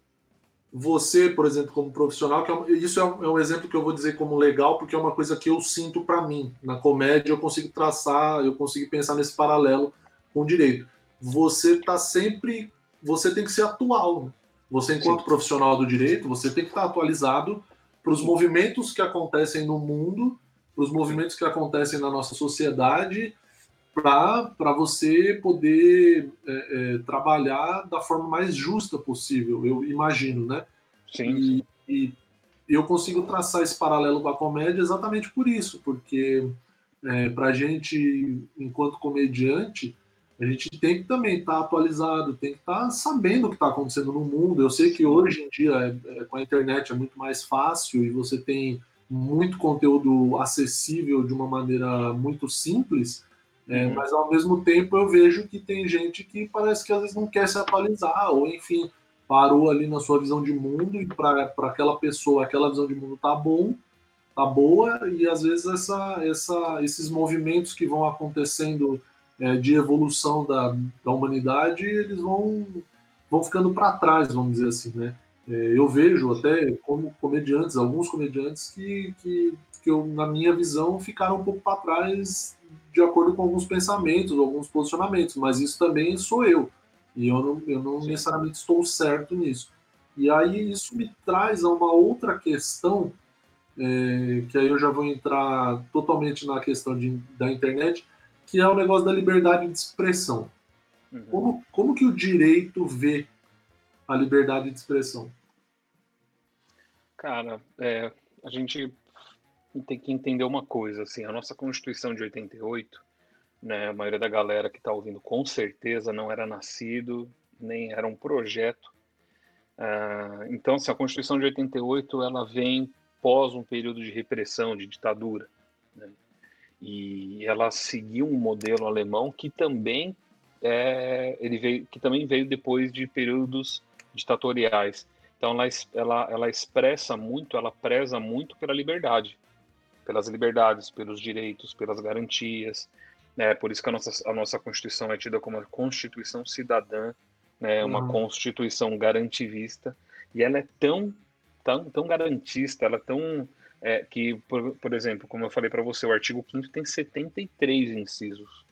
você, por exemplo, como profissional, que é, isso é um, é um, exemplo que eu vou dizer como legal, porque é uma coisa que eu sinto para mim. Na comédia eu consigo traçar, eu consigo pensar nesse paralelo com o direito. Você está sempre, você tem que ser atual. Né? Você, enquanto Sim. profissional do direito, você tem que estar atualizado para os movimentos que acontecem no mundo, para os movimentos que acontecem na nossa sociedade, para você poder é, é, trabalhar da forma mais justa possível, eu imagino, né? Sim. E, e eu consigo traçar esse paralelo com a comédia exatamente por isso, porque é, para a gente, enquanto comediante, a gente tem que também estar tá atualizado, tem que estar tá sabendo o que está acontecendo no mundo. Eu sei que hoje em dia, é, é, com a internet, é muito mais fácil e você tem muito conteúdo acessível de uma maneira muito simples, é, uhum. mas ao mesmo tempo eu vejo que tem gente que parece que às vezes não quer se atualizar, ou enfim, parou ali na sua visão de mundo e para aquela pessoa aquela visão de mundo tá bom, tá boa e às vezes essa, essa, esses movimentos que vão acontecendo é, de evolução da, da humanidade eles vão vão ficando para trás, vamos dizer assim, né? É, eu vejo até como comediantes, alguns comediantes que, que, que eu, na minha visão, ficaram um pouco para trás de acordo com alguns pensamentos, alguns posicionamentos, mas isso também sou eu. E eu não, eu não necessariamente estou certo nisso. E aí isso me traz a uma outra questão, é, que aí eu já vou entrar totalmente na questão de, da internet, que é o negócio da liberdade de expressão. Uhum. Como, como que o direito vê a liberdade de expressão? Cara, é, a gente tem que entender uma coisa, assim, a nossa Constituição de 88, né? A maioria da galera que está ouvindo com certeza não era nascido, nem era um projeto. Uh, então, assim, a Constituição de 88 ela vem pós um período de repressão, de ditadura. Né? E ela seguiu um modelo alemão que também é, ele veio, que também veio depois de períodos ditatoriais. Então, ela, ela, ela expressa muito, ela preza muito pela liberdade, pelas liberdades, pelos direitos, pelas garantias. Né? Por isso que a nossa, a nossa Constituição é tida como uma Constituição cidadã, né? uma uhum. Constituição garantivista, e ela é tão, tão, tão garantista, ela é tão. É, que, por, por exemplo, como eu falei para você, o artigo 5 tem 73 incisos.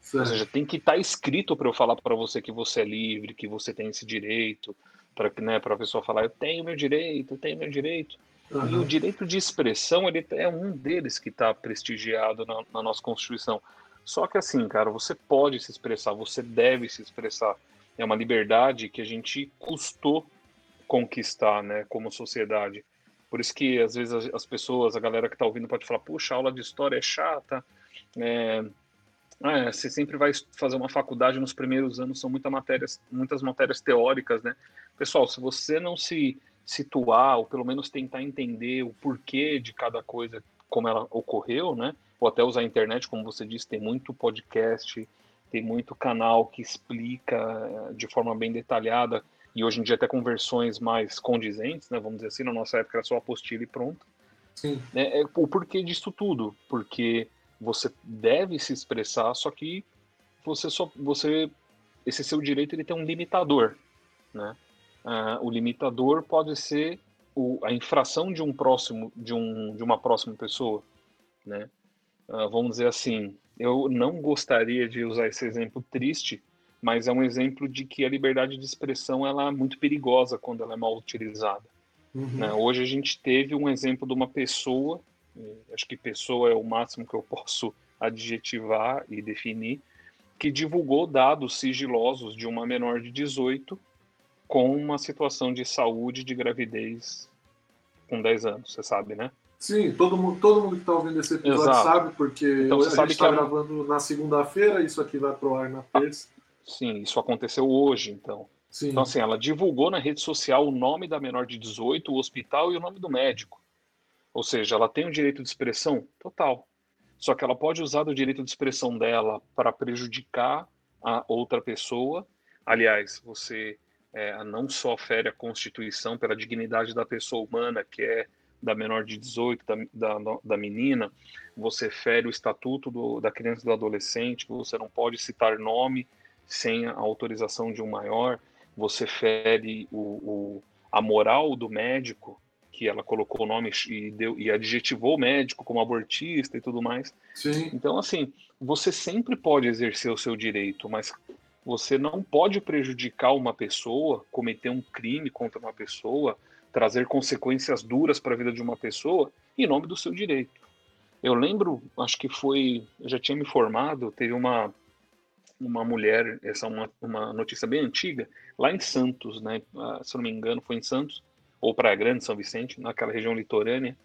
Certo. Ou seja, tem que estar tá escrito para eu falar para você que você é livre, que você tem esse direito, para né, a pessoa falar, eu tenho meu direito, eu tenho meu direito. Uhum. E o direito de expressão ele é um deles que está prestigiado na, na, nossa Constituição. Só que assim, cara, você pode se expressar, você deve se expressar. É uma liberdade que a gente custou conquistar, né, como sociedade. Por isso que às vezes as, as pessoas, a galera que está ouvindo pode falar, puxa, a aula de história é chata, é, é, você sempre vai fazer uma faculdade nos primeiros anos, são muitas matérias, muitas matérias teóricas, né? Pessoal, se você não se situar, ou pelo menos tentar entender o porquê de cada coisa, como ela ocorreu, né? ou até usar a internet, como você disse, tem muito podcast, tem muito canal que explica eh, de forma bem detalhada, e hoje em dia até com versões mais condizentes, né, vamos dizer assim, na nossa época era só apostila e pronto. Sim. É, é, o porquê disso tudo, porque você deve se expressar, só que você só, você, esse seu direito ele tem um limitador, né? Uh, o limitador pode ser o, a infração de um próximo, de, um, de uma próxima pessoa, né? uh, vamos dizer assim, eu não gostaria de usar esse exemplo triste, mas é um exemplo de que a liberdade de expressão ela é muito perigosa quando ela é mal utilizada. Uhum. Né? Hoje a gente teve um exemplo de uma pessoa, acho que pessoa é o máximo que eu posso adjetivar e definir, que divulgou dados sigilosos de uma menor de 18 com uma situação de saúde de gravidez com 10 anos, você sabe, né? Sim, todo mundo, todo mundo que está ouvindo esse episódio Exato. sabe, porque então, a gente está gravando na segunda-feira, isso aqui vai pro ar na terça. Sim, isso aconteceu hoje, então. Sim. Então, assim, ela divulgou na rede social o nome da menor de 18, o hospital e o nome do médico. Ou seja, ela tem o direito de expressão total. Só que ela pode usar o direito de expressão dela para prejudicar a outra pessoa. Aliás, você é, não só fere a Constituição pela dignidade da pessoa humana, que é da menor de 18, da, da, da menina, você fere o estatuto do, da criança e do adolescente, você não pode citar nome sem a autorização de um maior, você fere o, o, a moral do médico, que ela colocou o nome e, deu, e adjetivou o médico como abortista e tudo mais. Sim. Então, assim, você sempre pode exercer o seu direito, mas você não pode prejudicar uma pessoa, cometer um crime contra uma pessoa, trazer consequências duras para a vida de uma pessoa em nome do seu direito. Eu lembro, acho que foi, eu já tinha me formado, teve uma uma mulher, essa é uma, uma notícia bem antiga, lá em Santos, né? Ah, se eu não me engano, foi em Santos, ou Praia Grande, São Vicente, naquela região litorânea.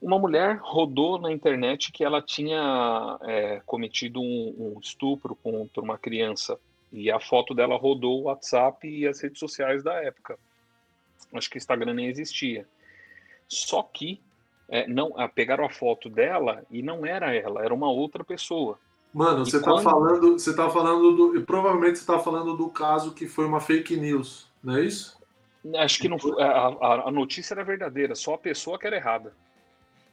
Uma mulher rodou na internet que ela tinha é, cometido um, um estupro contra uma criança. E a foto dela rodou o WhatsApp e as redes sociais da época. Acho que o Instagram nem existia. Só que é, não pegaram a foto dela e não era ela, era uma outra pessoa. Mano, você está quando... falando, você tá falando do, provavelmente você está falando do caso que foi uma fake news, não é isso? Acho que não a, a, notícia era verdadeira, só a pessoa que era errada.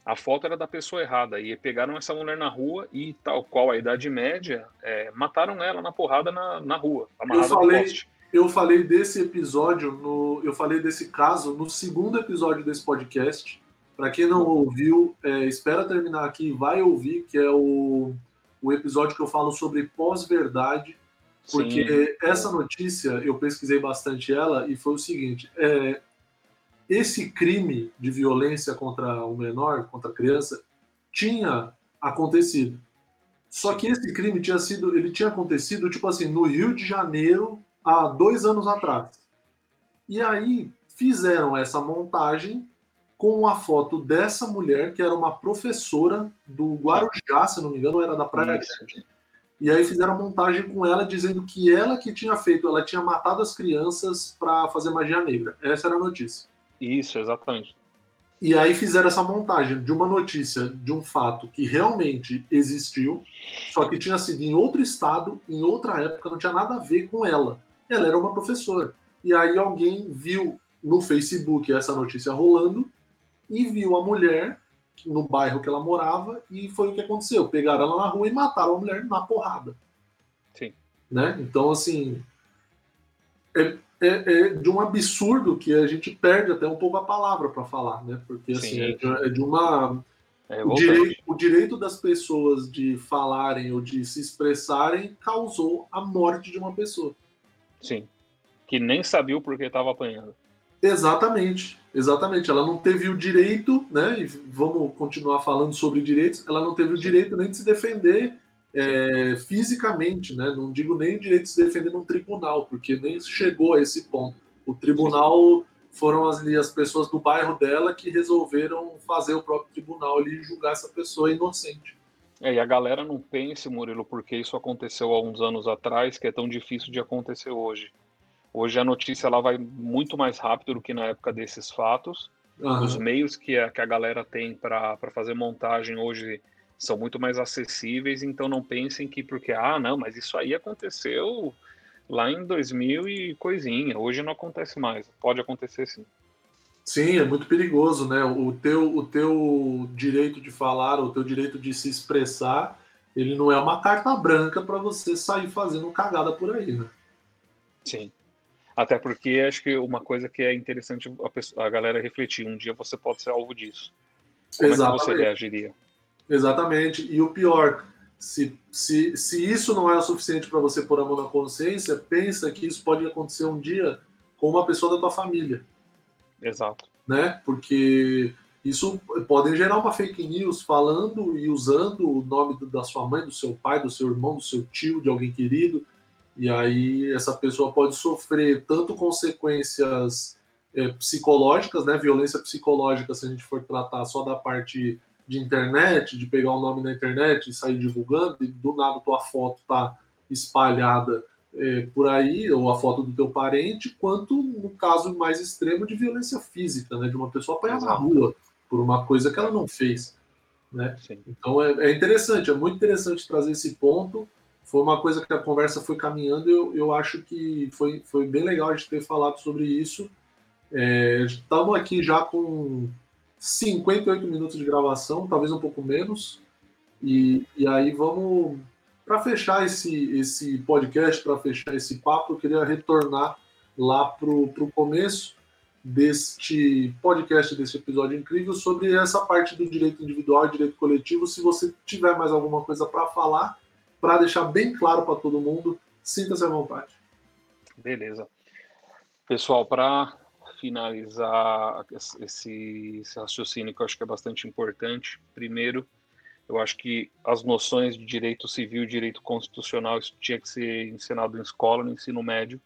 A foto era da pessoa errada e pegaram essa mulher na rua e tal qual a idade média, é, mataram ela na porrada na, na rua, amarrada eu falei, Eu falei desse episódio no, eu falei desse caso no segundo episódio desse podcast. Para quem não ouviu, é, espera terminar aqui, vai ouvir que é o o episódio que eu falo sobre pós-verdade, porque Sim. essa notícia eu pesquisei bastante ela e foi o seguinte: é, esse crime de violência contra o menor, contra a criança, tinha acontecido. Só que esse crime tinha sido, ele tinha acontecido tipo assim no Rio de Janeiro há dois anos atrás. E aí fizeram essa montagem com a foto dessa mulher, que era uma professora do Guarujá, se não me engano, era da Praia Grande. E aí fizeram a montagem com ela, dizendo que ela que tinha feito, ela tinha matado as crianças para fazer magia negra. Essa era a notícia. Isso, exatamente. E aí fizeram essa montagem de uma notícia, de um fato que realmente existiu, só que tinha sido em outro estado, em outra época, não tinha nada a ver com ela. Ela era uma professora. E aí alguém viu no Facebook essa notícia rolando e viu a mulher no bairro que ela morava e foi o que aconteceu. Pegaram ela na rua e mataram a mulher na porrada. Sim. Né? Então, assim, é, é, é de um absurdo que a gente perde até um pouco a palavra para falar, né? Porque, assim, é de, é de, uma... É, o, direito, o direito das pessoas de falarem ou de se expressarem causou a morte de uma pessoa. Sim. Que nem sabia o porquê estava apanhando. Exatamente, exatamente. Ela não teve o direito, né? E vamos continuar falando sobre direitos. Ela não teve o direito nem de se defender é, fisicamente, né? Não digo nem o direito de se defender num tribunal, porque nem chegou a esse ponto. O tribunal foram as, as pessoas do bairro dela que resolveram fazer o próprio tribunal ali e julgar essa pessoa inocente. É, e a galera não pense, Murilo, porque isso aconteceu há uns anos atrás, que é tão difícil de acontecer hoje. Hoje a notícia ela vai muito mais rápido do que na época desses fatos. Uhum. Os meios que a, que a galera tem para fazer montagem hoje são muito mais acessíveis, então não pensem que porque, ah, não, mas isso aí aconteceu lá em 2000 e coisinha, hoje não acontece mais. Pode acontecer sim. Sim, é muito perigoso, né? O teu, o teu direito de falar, o teu direito de se expressar, ele não é uma carta branca para você sair fazendo cagada por aí, né? Sim. Até porque acho que uma coisa que é interessante a, pessoa, a galera refletir, um dia você pode ser alvo disso. Como Exatamente. é que você reagiria? Exatamente. E o pior, se, se, se isso não é o suficiente para você pôr a mão na consciência, pensa que isso pode acontecer um dia com uma pessoa da tua família. Exato. Né? Porque isso pode gerar uma fake news falando e usando o nome da sua mãe, do seu pai, do seu irmão, do seu tio, de alguém querido e aí essa pessoa pode sofrer tanto consequências é, psicológicas, né, violência psicológica, se a gente for tratar só da parte de internet, de pegar o um nome na internet e sair divulgando, e do nada tua foto tá espalhada é, por aí, ou a foto do teu parente, quanto no caso mais extremo de violência física, né, de uma pessoa apanhar na rua por uma coisa que ela não fez. Né? Então é, é interessante, é muito interessante trazer esse ponto foi uma coisa que a conversa foi caminhando. Eu, eu acho que foi, foi bem legal a gente ter falado sobre isso. É, estamos aqui já com 58 minutos de gravação, talvez um pouco menos. E, e aí vamos para fechar esse, esse podcast, para fechar esse papo, eu queria retornar lá para o começo deste podcast, deste episódio incrível, sobre essa parte do direito individual e direito coletivo. Se você tiver mais alguma coisa para falar, para deixar bem claro para todo mundo, Sinta-se à vontade. Beleza. Pessoal, para finalizar esse, esse, raciocínio que eu acho que é bastante importante, primeiro, eu acho que as noções de direito civil e direito constitucional isso tinha que ser ensinado em escola, no ensino médio.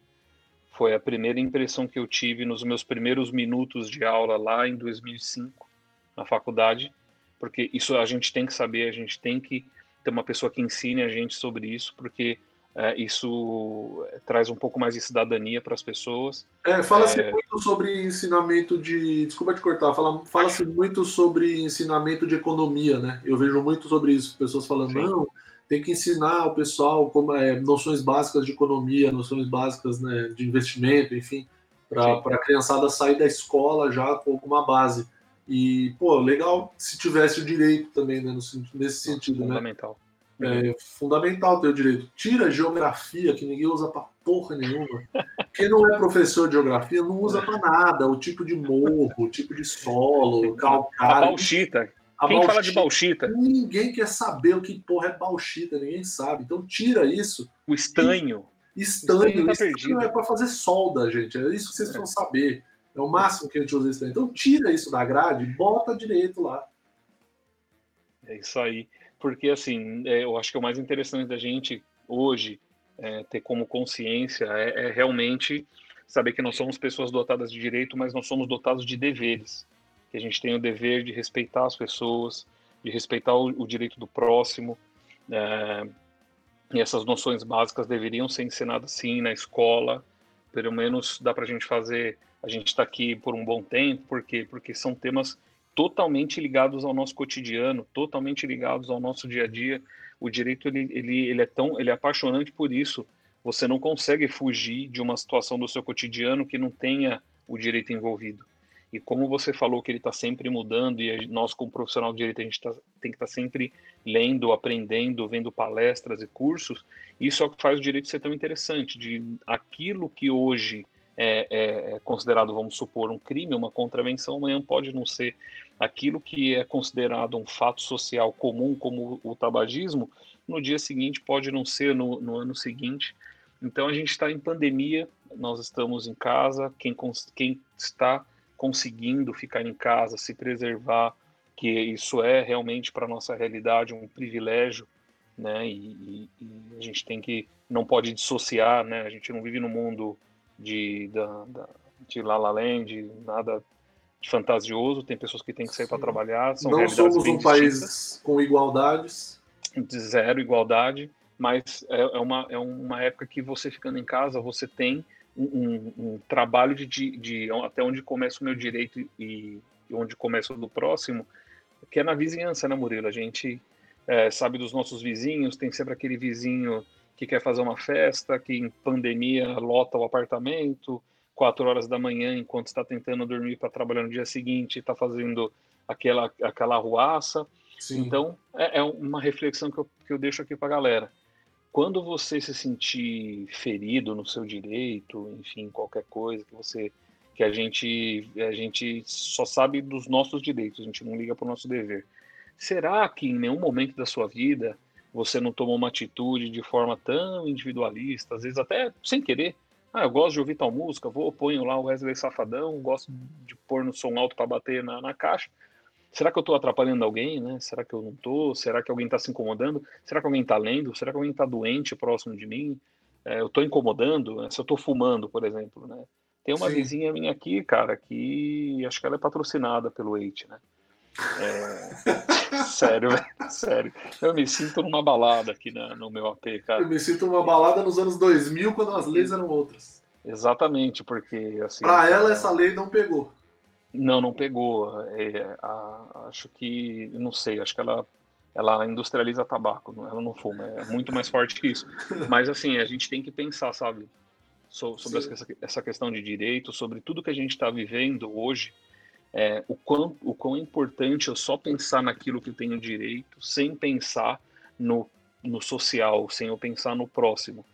Foi a primeira impressão que eu tive nos meus primeiros minutos de aula lá em 2005, na faculdade, porque isso a gente tem que saber, a gente tem que ter uma pessoa que ensine a gente sobre isso, porque é, isso traz um pouco mais de cidadania para as pessoas. É, fala-se é... muito sobre ensinamento de. Desculpa te cortar, fala-se fala muito sobre ensinamento de economia, né? Eu vejo muito sobre isso, pessoas falando, Sim. não, tem que ensinar o pessoal como é, noções básicas de economia, noções básicas né, de investimento, enfim, para a criançada sair da escola já com alguma base. E, pô, legal se tivesse o direito também, né, nesse sentido, Fundamental. né? Fundamental. É fundamental ter o direito. Tira geografia, que ninguém usa pra porra nenhuma. Quem não é professor de geografia não usa pra nada. O tipo de morro, o tipo de solo, calcário. A bauxita. A Quem bauxita, fala de bauxita? Ninguém quer saber o que porra é bauxita, ninguém sabe. Então tira isso. O estanho. Estanho, estanho, tá estanho é para fazer solda, gente. É isso que vocês é. vão saber. É o máximo que a gente usa estanho. Então tira isso da grade, bota direito lá. É isso aí porque assim, é, eu acho que o mais interessante da gente hoje é, ter como consciência é, é, realmente saber que nós somos pessoas dotadas de direito, mas nós somos dotados de deveres. Que a gente tem o dever de respeitar as pessoas, de respeitar o, o direito do próximo. É, e essas noções básicas deveriam ser ensinadas sim na escola. Pelo menos dá para a gente fazer. A gente está aqui por um bom tempo, por quê? Porque são temas totalmente ligados ao nosso cotidiano, totalmente ligados ao nosso dia a dia. O direito ele, ele, ele é tão ele é apaixonante por isso. Você não consegue fugir de uma situação do seu cotidiano que não tenha o direito envolvido. E como você falou que ele está sempre mudando e nós como profissional de direito a gente tá, tem que estar tá sempre lendo, aprendendo, vendo palestras e cursos, isso é o que faz o direito ser tão interessante. De aquilo que hoje é, é, é, considerado, vamos supor, um crime, uma contravenção, amanhã pode não ser aquilo que é considerado um fato social comum, como o tabagismo, no dia seguinte pode não ser no, no ano seguinte. Então a gente está em pandemia, nós estamos em casa, quem, quem está conseguindo ficar em casa, se preservar, que isso é realmente para nossa realidade um privilégio, né? E, e, e, a gente tem que não pode dissociar, né? A gente não vive no mundo de, da, da, de La La Land, nada fantasioso. Tem pessoas que têm que sair para trabalhar. São Não somos um país com igualdades. De zero igualdade, mas é, é, uma, é uma época que você ficando em casa, você tem um, um, um trabalho de, de, de, até onde começa o meu direito e, e, onde começa o do próximo, que é na vizinhança, né, Murilo? A gente é, sabe dos nossos vizinhos, tem sempre aquele vizinho que quer fazer uma festa, que em pandemia lota o apartamento, quatro horas da manhã, enquanto está tentando dormir para trabalhar no dia seguinte, está fazendo aquela, aquela arruaça. Sim. Então, é, é, uma reflexão que eu, que eu deixo aqui para a galera. Quando você se sentir ferido no seu direito, enfim, qualquer coisa que você que a gente a gente só sabe dos nossos direitos, a gente não liga para o nosso dever. Será que em nenhum momento da sua vida você não tomou uma atitude de forma tão individualista, às vezes até sem querer. Ah, eu gosto de ouvir tal música, vou, ponho lá o Wesley Safadão, gosto de pôr no som alto para bater na, na caixa. Será que eu estou atrapalhando alguém, né? Será que eu não estou? Será que alguém está se incomodando? Será que alguém está lendo? Será que alguém está doente próximo de mim? É, eu estou incomodando? Né? Se eu estou fumando, por exemplo, né? Tem uma Sim. vizinha minha aqui, cara, que acho que ela é patrocinada pelo Eite, né? É... sério, sério. Eu me sinto numa balada aqui na, no meu AP, cara. Eu me sinto numa balada nos anos 2000, quando as leis eram outras. Exatamente, porque assim. Pra ela, essa lei não pegou. Não, não pegou. É, a, acho que. Não sei, acho que ela. Ela industrializa tabaco, ela não fuma, é muito mais forte que isso. Mas assim, a gente tem que pensar, sabe, sobre essa questão de direito, sobre tudo que a gente está vivendo hoje, é, o, quão, o quão importante eu só pensar naquilo que eu tenho direito, sem pensar no, no social, sem eu pensar no próximo.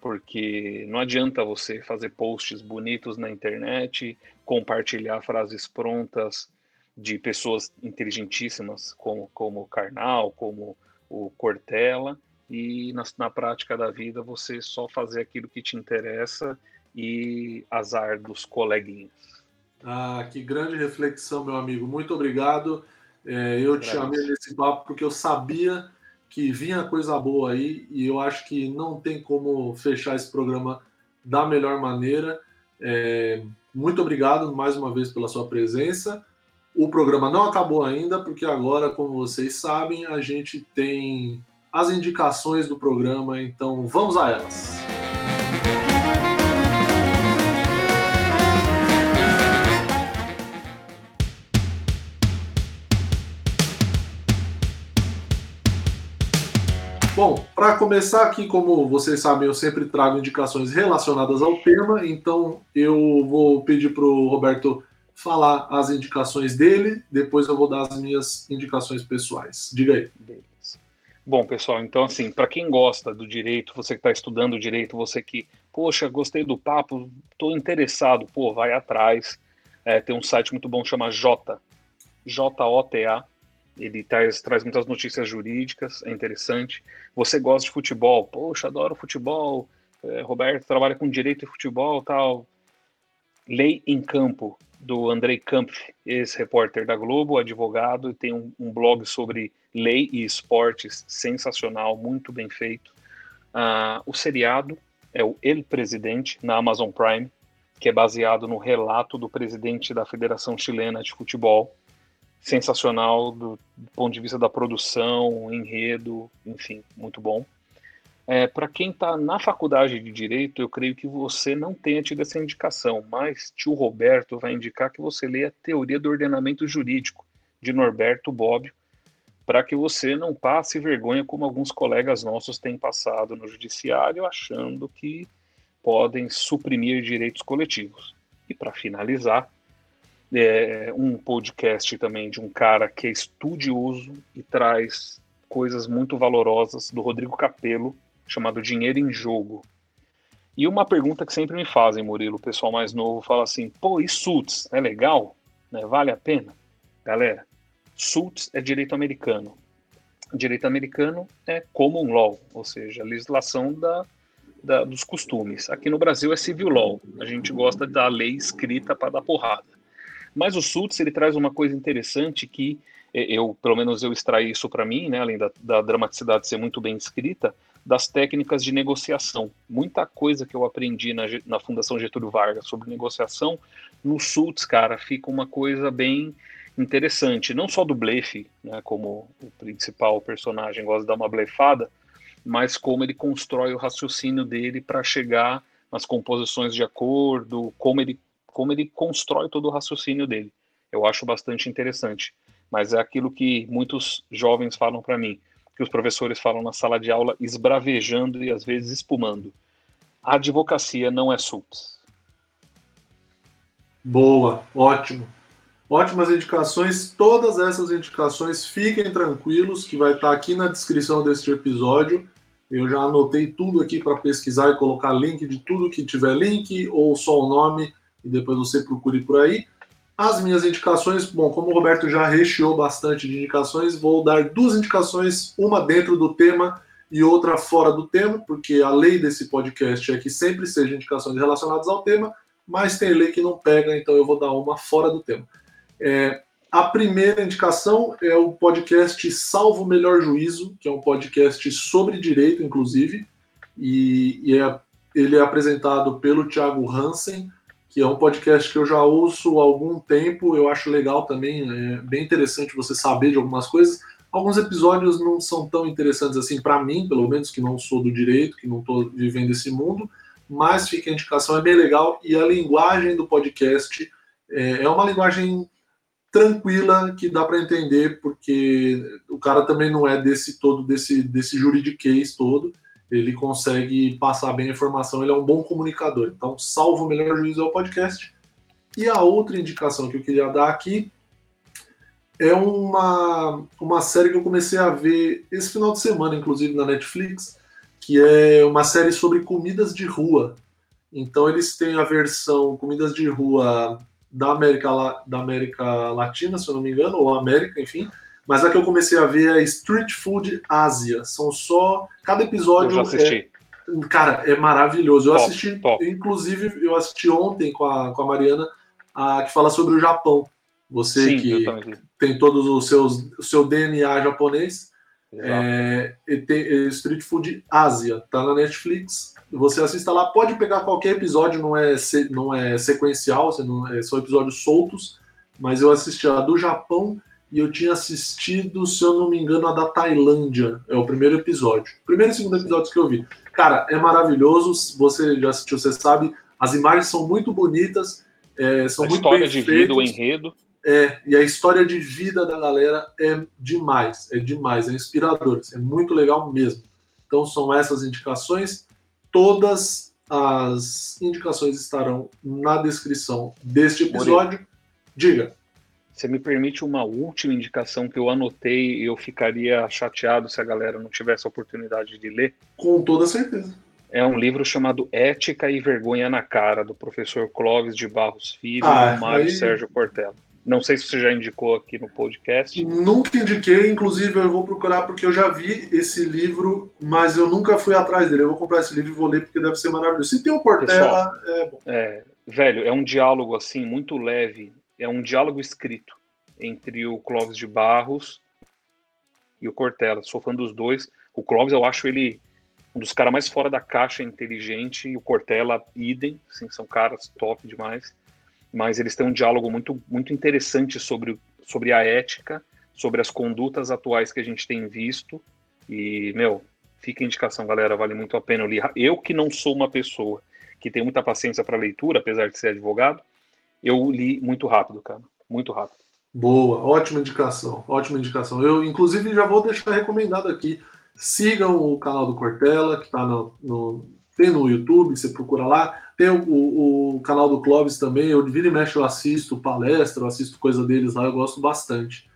Porque não adianta você fazer posts bonitos na internet, compartilhar frases prontas de pessoas inteligentíssimas, como, como o Karnal, como o Cortella, e na, na prática da vida você só fazer aquilo que te interessa e azar dos coleguinhas. Ah, que grande reflexão, meu amigo. Muito obrigado. É, eu te chamei nesse papo porque eu sabia que vinha coisa boa aí e eu acho que não tem como fechar esse programa da melhor maneira. É, muito obrigado mais uma vez pela sua presença. O programa não acabou ainda, porque agora, como vocês sabem, a gente tem as indicações do programa, então vamos a elas. Bom, para começar aqui, como vocês sabem, eu sempre trago indicações relacionadas ao tema, então eu vou pedir para o Roberto falar as indicações dele, depois eu vou dar as minhas indicações pessoais. Diga aí. Bom, pessoal, então assim, para quem gosta do direito, você que está estudando direito, você que, poxa, gostei do papo, estou interessado, pô, vai atrás. É, tem um site muito bom chama J, J-O-T-A, ele traz, traz muitas notícias jurídicas, é interessante. Você gosta de futebol, poxa, adoro futebol. É, Roberto trabalha com direito e futebol, tal. Lei em Campo, do Andrei Kampf, ex-repórter da Globo, advogado, e tem um, um, blog sobre lei e esportes sensacional, muito bem feito. Uh, o seriado é o El Presidente, na Amazon Prime, que é baseado no relato do presidente da Federação Chilena de Futebol sensacional do, do, ponto de vista da produção, enredo, enfim, muito bom. É, Para quem está na faculdade de Direito, eu creio que você não tenha tido essa indicação, mas tio Roberto vai indicar que você leia Teoria do Ordenamento Jurídico, de Norberto Bobbio, para que você não passe vergonha como alguns colegas nossos têm passado no judiciário, achando que podem suprimir direitos coletivos. E para finalizar, é, um podcast também de um cara que é estudioso e traz coisas muito valorosas do Rodrigo Capello, chamado Dinheiro em Jogo. E uma pergunta que sempre me fazem, Murilo, o pessoal mais novo fala assim: pô, e Suits? É legal? Né? Vale a pena? Galera, Suits é direito americano. Direito americano é common law, ou seja, legislação da, da, dos costumes. Aqui no Brasil é civil law. A gente gosta da lei escrita para dar porrada. Mas o Suits ele traz uma coisa interessante que é, eu, pelo menos eu extraí isso para mim, né, além da, da, dramaticidade ser muito bem escrita, das técnicas de negociação. Muita coisa que eu aprendi na, na Fundação Getúlio Vargas sobre negociação, no Suits, cara, fica uma coisa bem interessante. Não só do blefe, né, como o principal personagem gosta de dar uma blefada, mas como ele constrói o raciocínio dele para chegar nas composições de acordo, como ele como ele constrói todo o raciocínio dele. Eu acho bastante interessante. Mas é aquilo que muitos jovens falam para mim, que os professores falam na sala de aula, esbravejando e às vezes espumando. A advocacia não é SUPS. Boa, ótimo. Ótimas indicações. Todas essas indicações, fiquem tranquilos, que vai estar aqui na descrição deste episódio. Eu já anotei tudo aqui para pesquisar e colocar link de tudo que tiver link ou só o nome e depois você procure por aí. As minhas indicações, bom, como o Roberto já recheou bastante de indicações, vou dar duas indicações, uma dentro do tema e outra fora do tema, porque a lei desse podcast é que sempre sejam indicações relacionadas ao tema, mas tem lei que não pega, então eu vou dar uma fora do tema. É, a primeira indicação é o podcast Salvo Melhor Juízo, que é um podcast sobre direito, inclusive, e, e é, ele é apresentado pelo Thiago Hansen, que é um podcast que eu já ouço há algum tempo, eu acho legal também, é bem interessante você saber de algumas coisas. Alguns episódios não são tão interessantes assim para mim, pelo menos que não sou do direito, que não estou vivendo esse mundo, mas fica a indicação, é bem legal e a linguagem do podcast é, é uma linguagem tranquila que dá para entender, porque o cara também não é desse todo, desse, desse juridiquês todo ele consegue passar bem a informação, ele é um bom comunicador. Então, salvo o melhor juízo é o podcast. E a outra indicação que eu queria dar aqui é uma, uma série que eu comecei a ver esse final de semana, inclusive na Netflix, que é uma série sobre comidas de rua. Então eles têm a versão comidas de rua da América, da América Latina, se eu não me engano, ou América, enfim, Mas a que eu comecei a ver é Street Food Ásia. São só. Cada episódio. Eu assisti. É... Cara, é maravilhoso. Eu Top, assisti, top. inclusive, eu assisti ontem com a, com a Mariana, a, que fala sobre o Japão. Você Sim, que tem todos os seus o seu DNA japonês. É, e tem, é, Street Food Ásia, tá na Netflix. Você assista lá, pode pegar qualquer episódio, não é, não é sequencial, não, é, são episódios soltos, mas eu assisti a do Japão e eu tinha assistido, se eu não me engano, a da Tailândia. É o primeiro episódio. Primeiro e segundo episódios que eu vi. Cara, é maravilhoso. Você já assistiu, você sabe. As imagens são muito bonitas, é, são A muito história de vida, o enredo. É, e a história de vida da galera é demais, é demais, é inspirador, é muito legal mesmo. Então são essas indicações. Todas as indicações estarão na descrição deste episódio. Diga. Você me permite uma última indicação que eu anotei e eu ficaria chateado se a galera não tivesse a oportunidade de ler? Com toda certeza. É um livro chamado Ética e Vergonha na Cara, do professor Clóvis de Barros Filho Ah, e do Mário aí- Sérgio Cortella. Não sei se você já indicou aqui no podcast. Nunca indiquei, inclusive eu vou procurar porque eu já vi esse livro, mas eu nunca fui atrás dele. Eu vou comprar esse livro e vou ler porque deve ser maravilhoso. Se tem o Portela, é bom. É, velho, é um diálogo assim muito leve, é um diálogo escrito entre o Clóvis de Barros e o Cortella. Sou fã dos dois. O Clóvis eu acho ele um dos caras mais fora da caixa, inteligente, e o Cortella idem, assim, são caras top demais. Mas eles têm um diálogo muito muito interessante sobre sobre a ética, sobre as condutas atuais que a gente tem visto. E, meu, fica a indicação, galera, vale muito a pena. Eu, li, eu que não sou uma pessoa que tem muita paciência para leitura, apesar de ser advogado, eu li muito rápido, cara. Muito rápido. Boa, ótima indicação, ótima indicação. Eu, inclusive, já vou deixar recomendado aqui. Sigam o canal do Cortella, que está no, no- tem no YouTube, você procura lá. Tem o, o- o canal do Clóvis também. Eu vira e mexe, eu assisto palestra, eu assisto coisa deles lá, eu gosto bastante.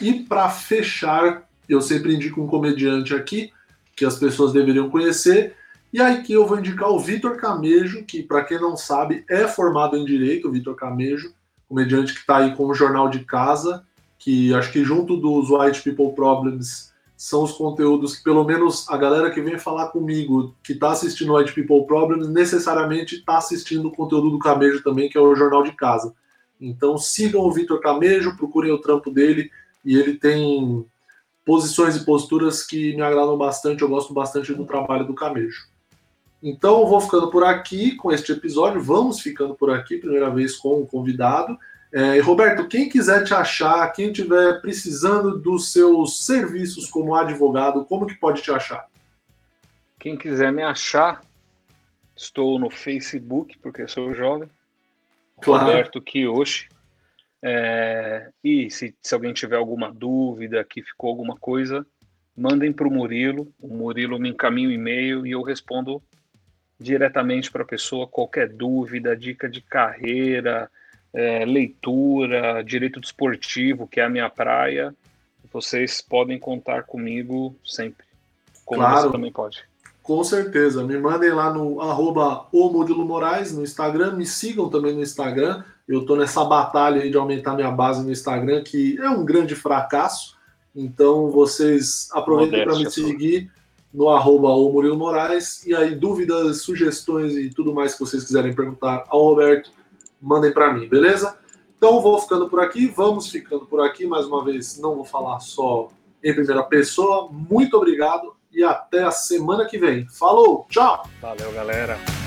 E para fechar, eu sempre indico um comediante aqui, que as pessoas deveriam conhecer. E aí que eu vou indicar o Vitor Camejo, que, para quem não sabe, é formado em Direito, o Vitor Camejo comediante que está aí com o Jornal de Casa, que acho que junto dos White People Problems são os conteúdos que, pelo menos, a galera que vem falar comigo, que está assistindo White People Problems, necessariamente está assistindo o conteúdo do Camejo também, que é o Jornal de Casa. Então sigam o Vitor Camejo, procurem o trampo dele, e ele tem posições e posturas que me agradam bastante, eu gosto bastante do trabalho do Camejo. Então, eu vou ficando por aqui com este episódio. Vamos ficando por aqui, primeira vez com um convidado. É, Roberto, quem quiser te achar, quem estiver precisando dos seus serviços como advogado, como que pode te achar? Quem quiser me achar, estou no Facebook, porque sou jovem, Claro. Roberto Kiyoshi. É, e se, se alguém tiver alguma dúvida, que ficou alguma coisa, mandem para o Murilo. O Murilo me encaminha o e-mail e eu respondo diretamente para a pessoa qualquer dúvida, dica de carreira, é, leitura, direito desportivo, que é a minha praia. Vocês podem contar comigo sempre. Como Claro. você também pode. Com certeza. Me mandem lá no arroba Moraes no Instagram. Me sigam também no Instagram. Eu estou nessa batalha aí de aumentar minha base no Instagram, que é um grande fracasso. Então vocês aproveitem para me Modéstia sua. No arroba o Murilo Moraes. E aí, dúvidas, sugestões e tudo mais que vocês quiserem perguntar ao Roberto, mandem para mim, beleza? Então vou ficando por aqui, vamos ficando por aqui. Mais uma vez, não vou falar só em primeira pessoa. Muito obrigado e até a semana que vem. Falou, tchau! Valeu, galera.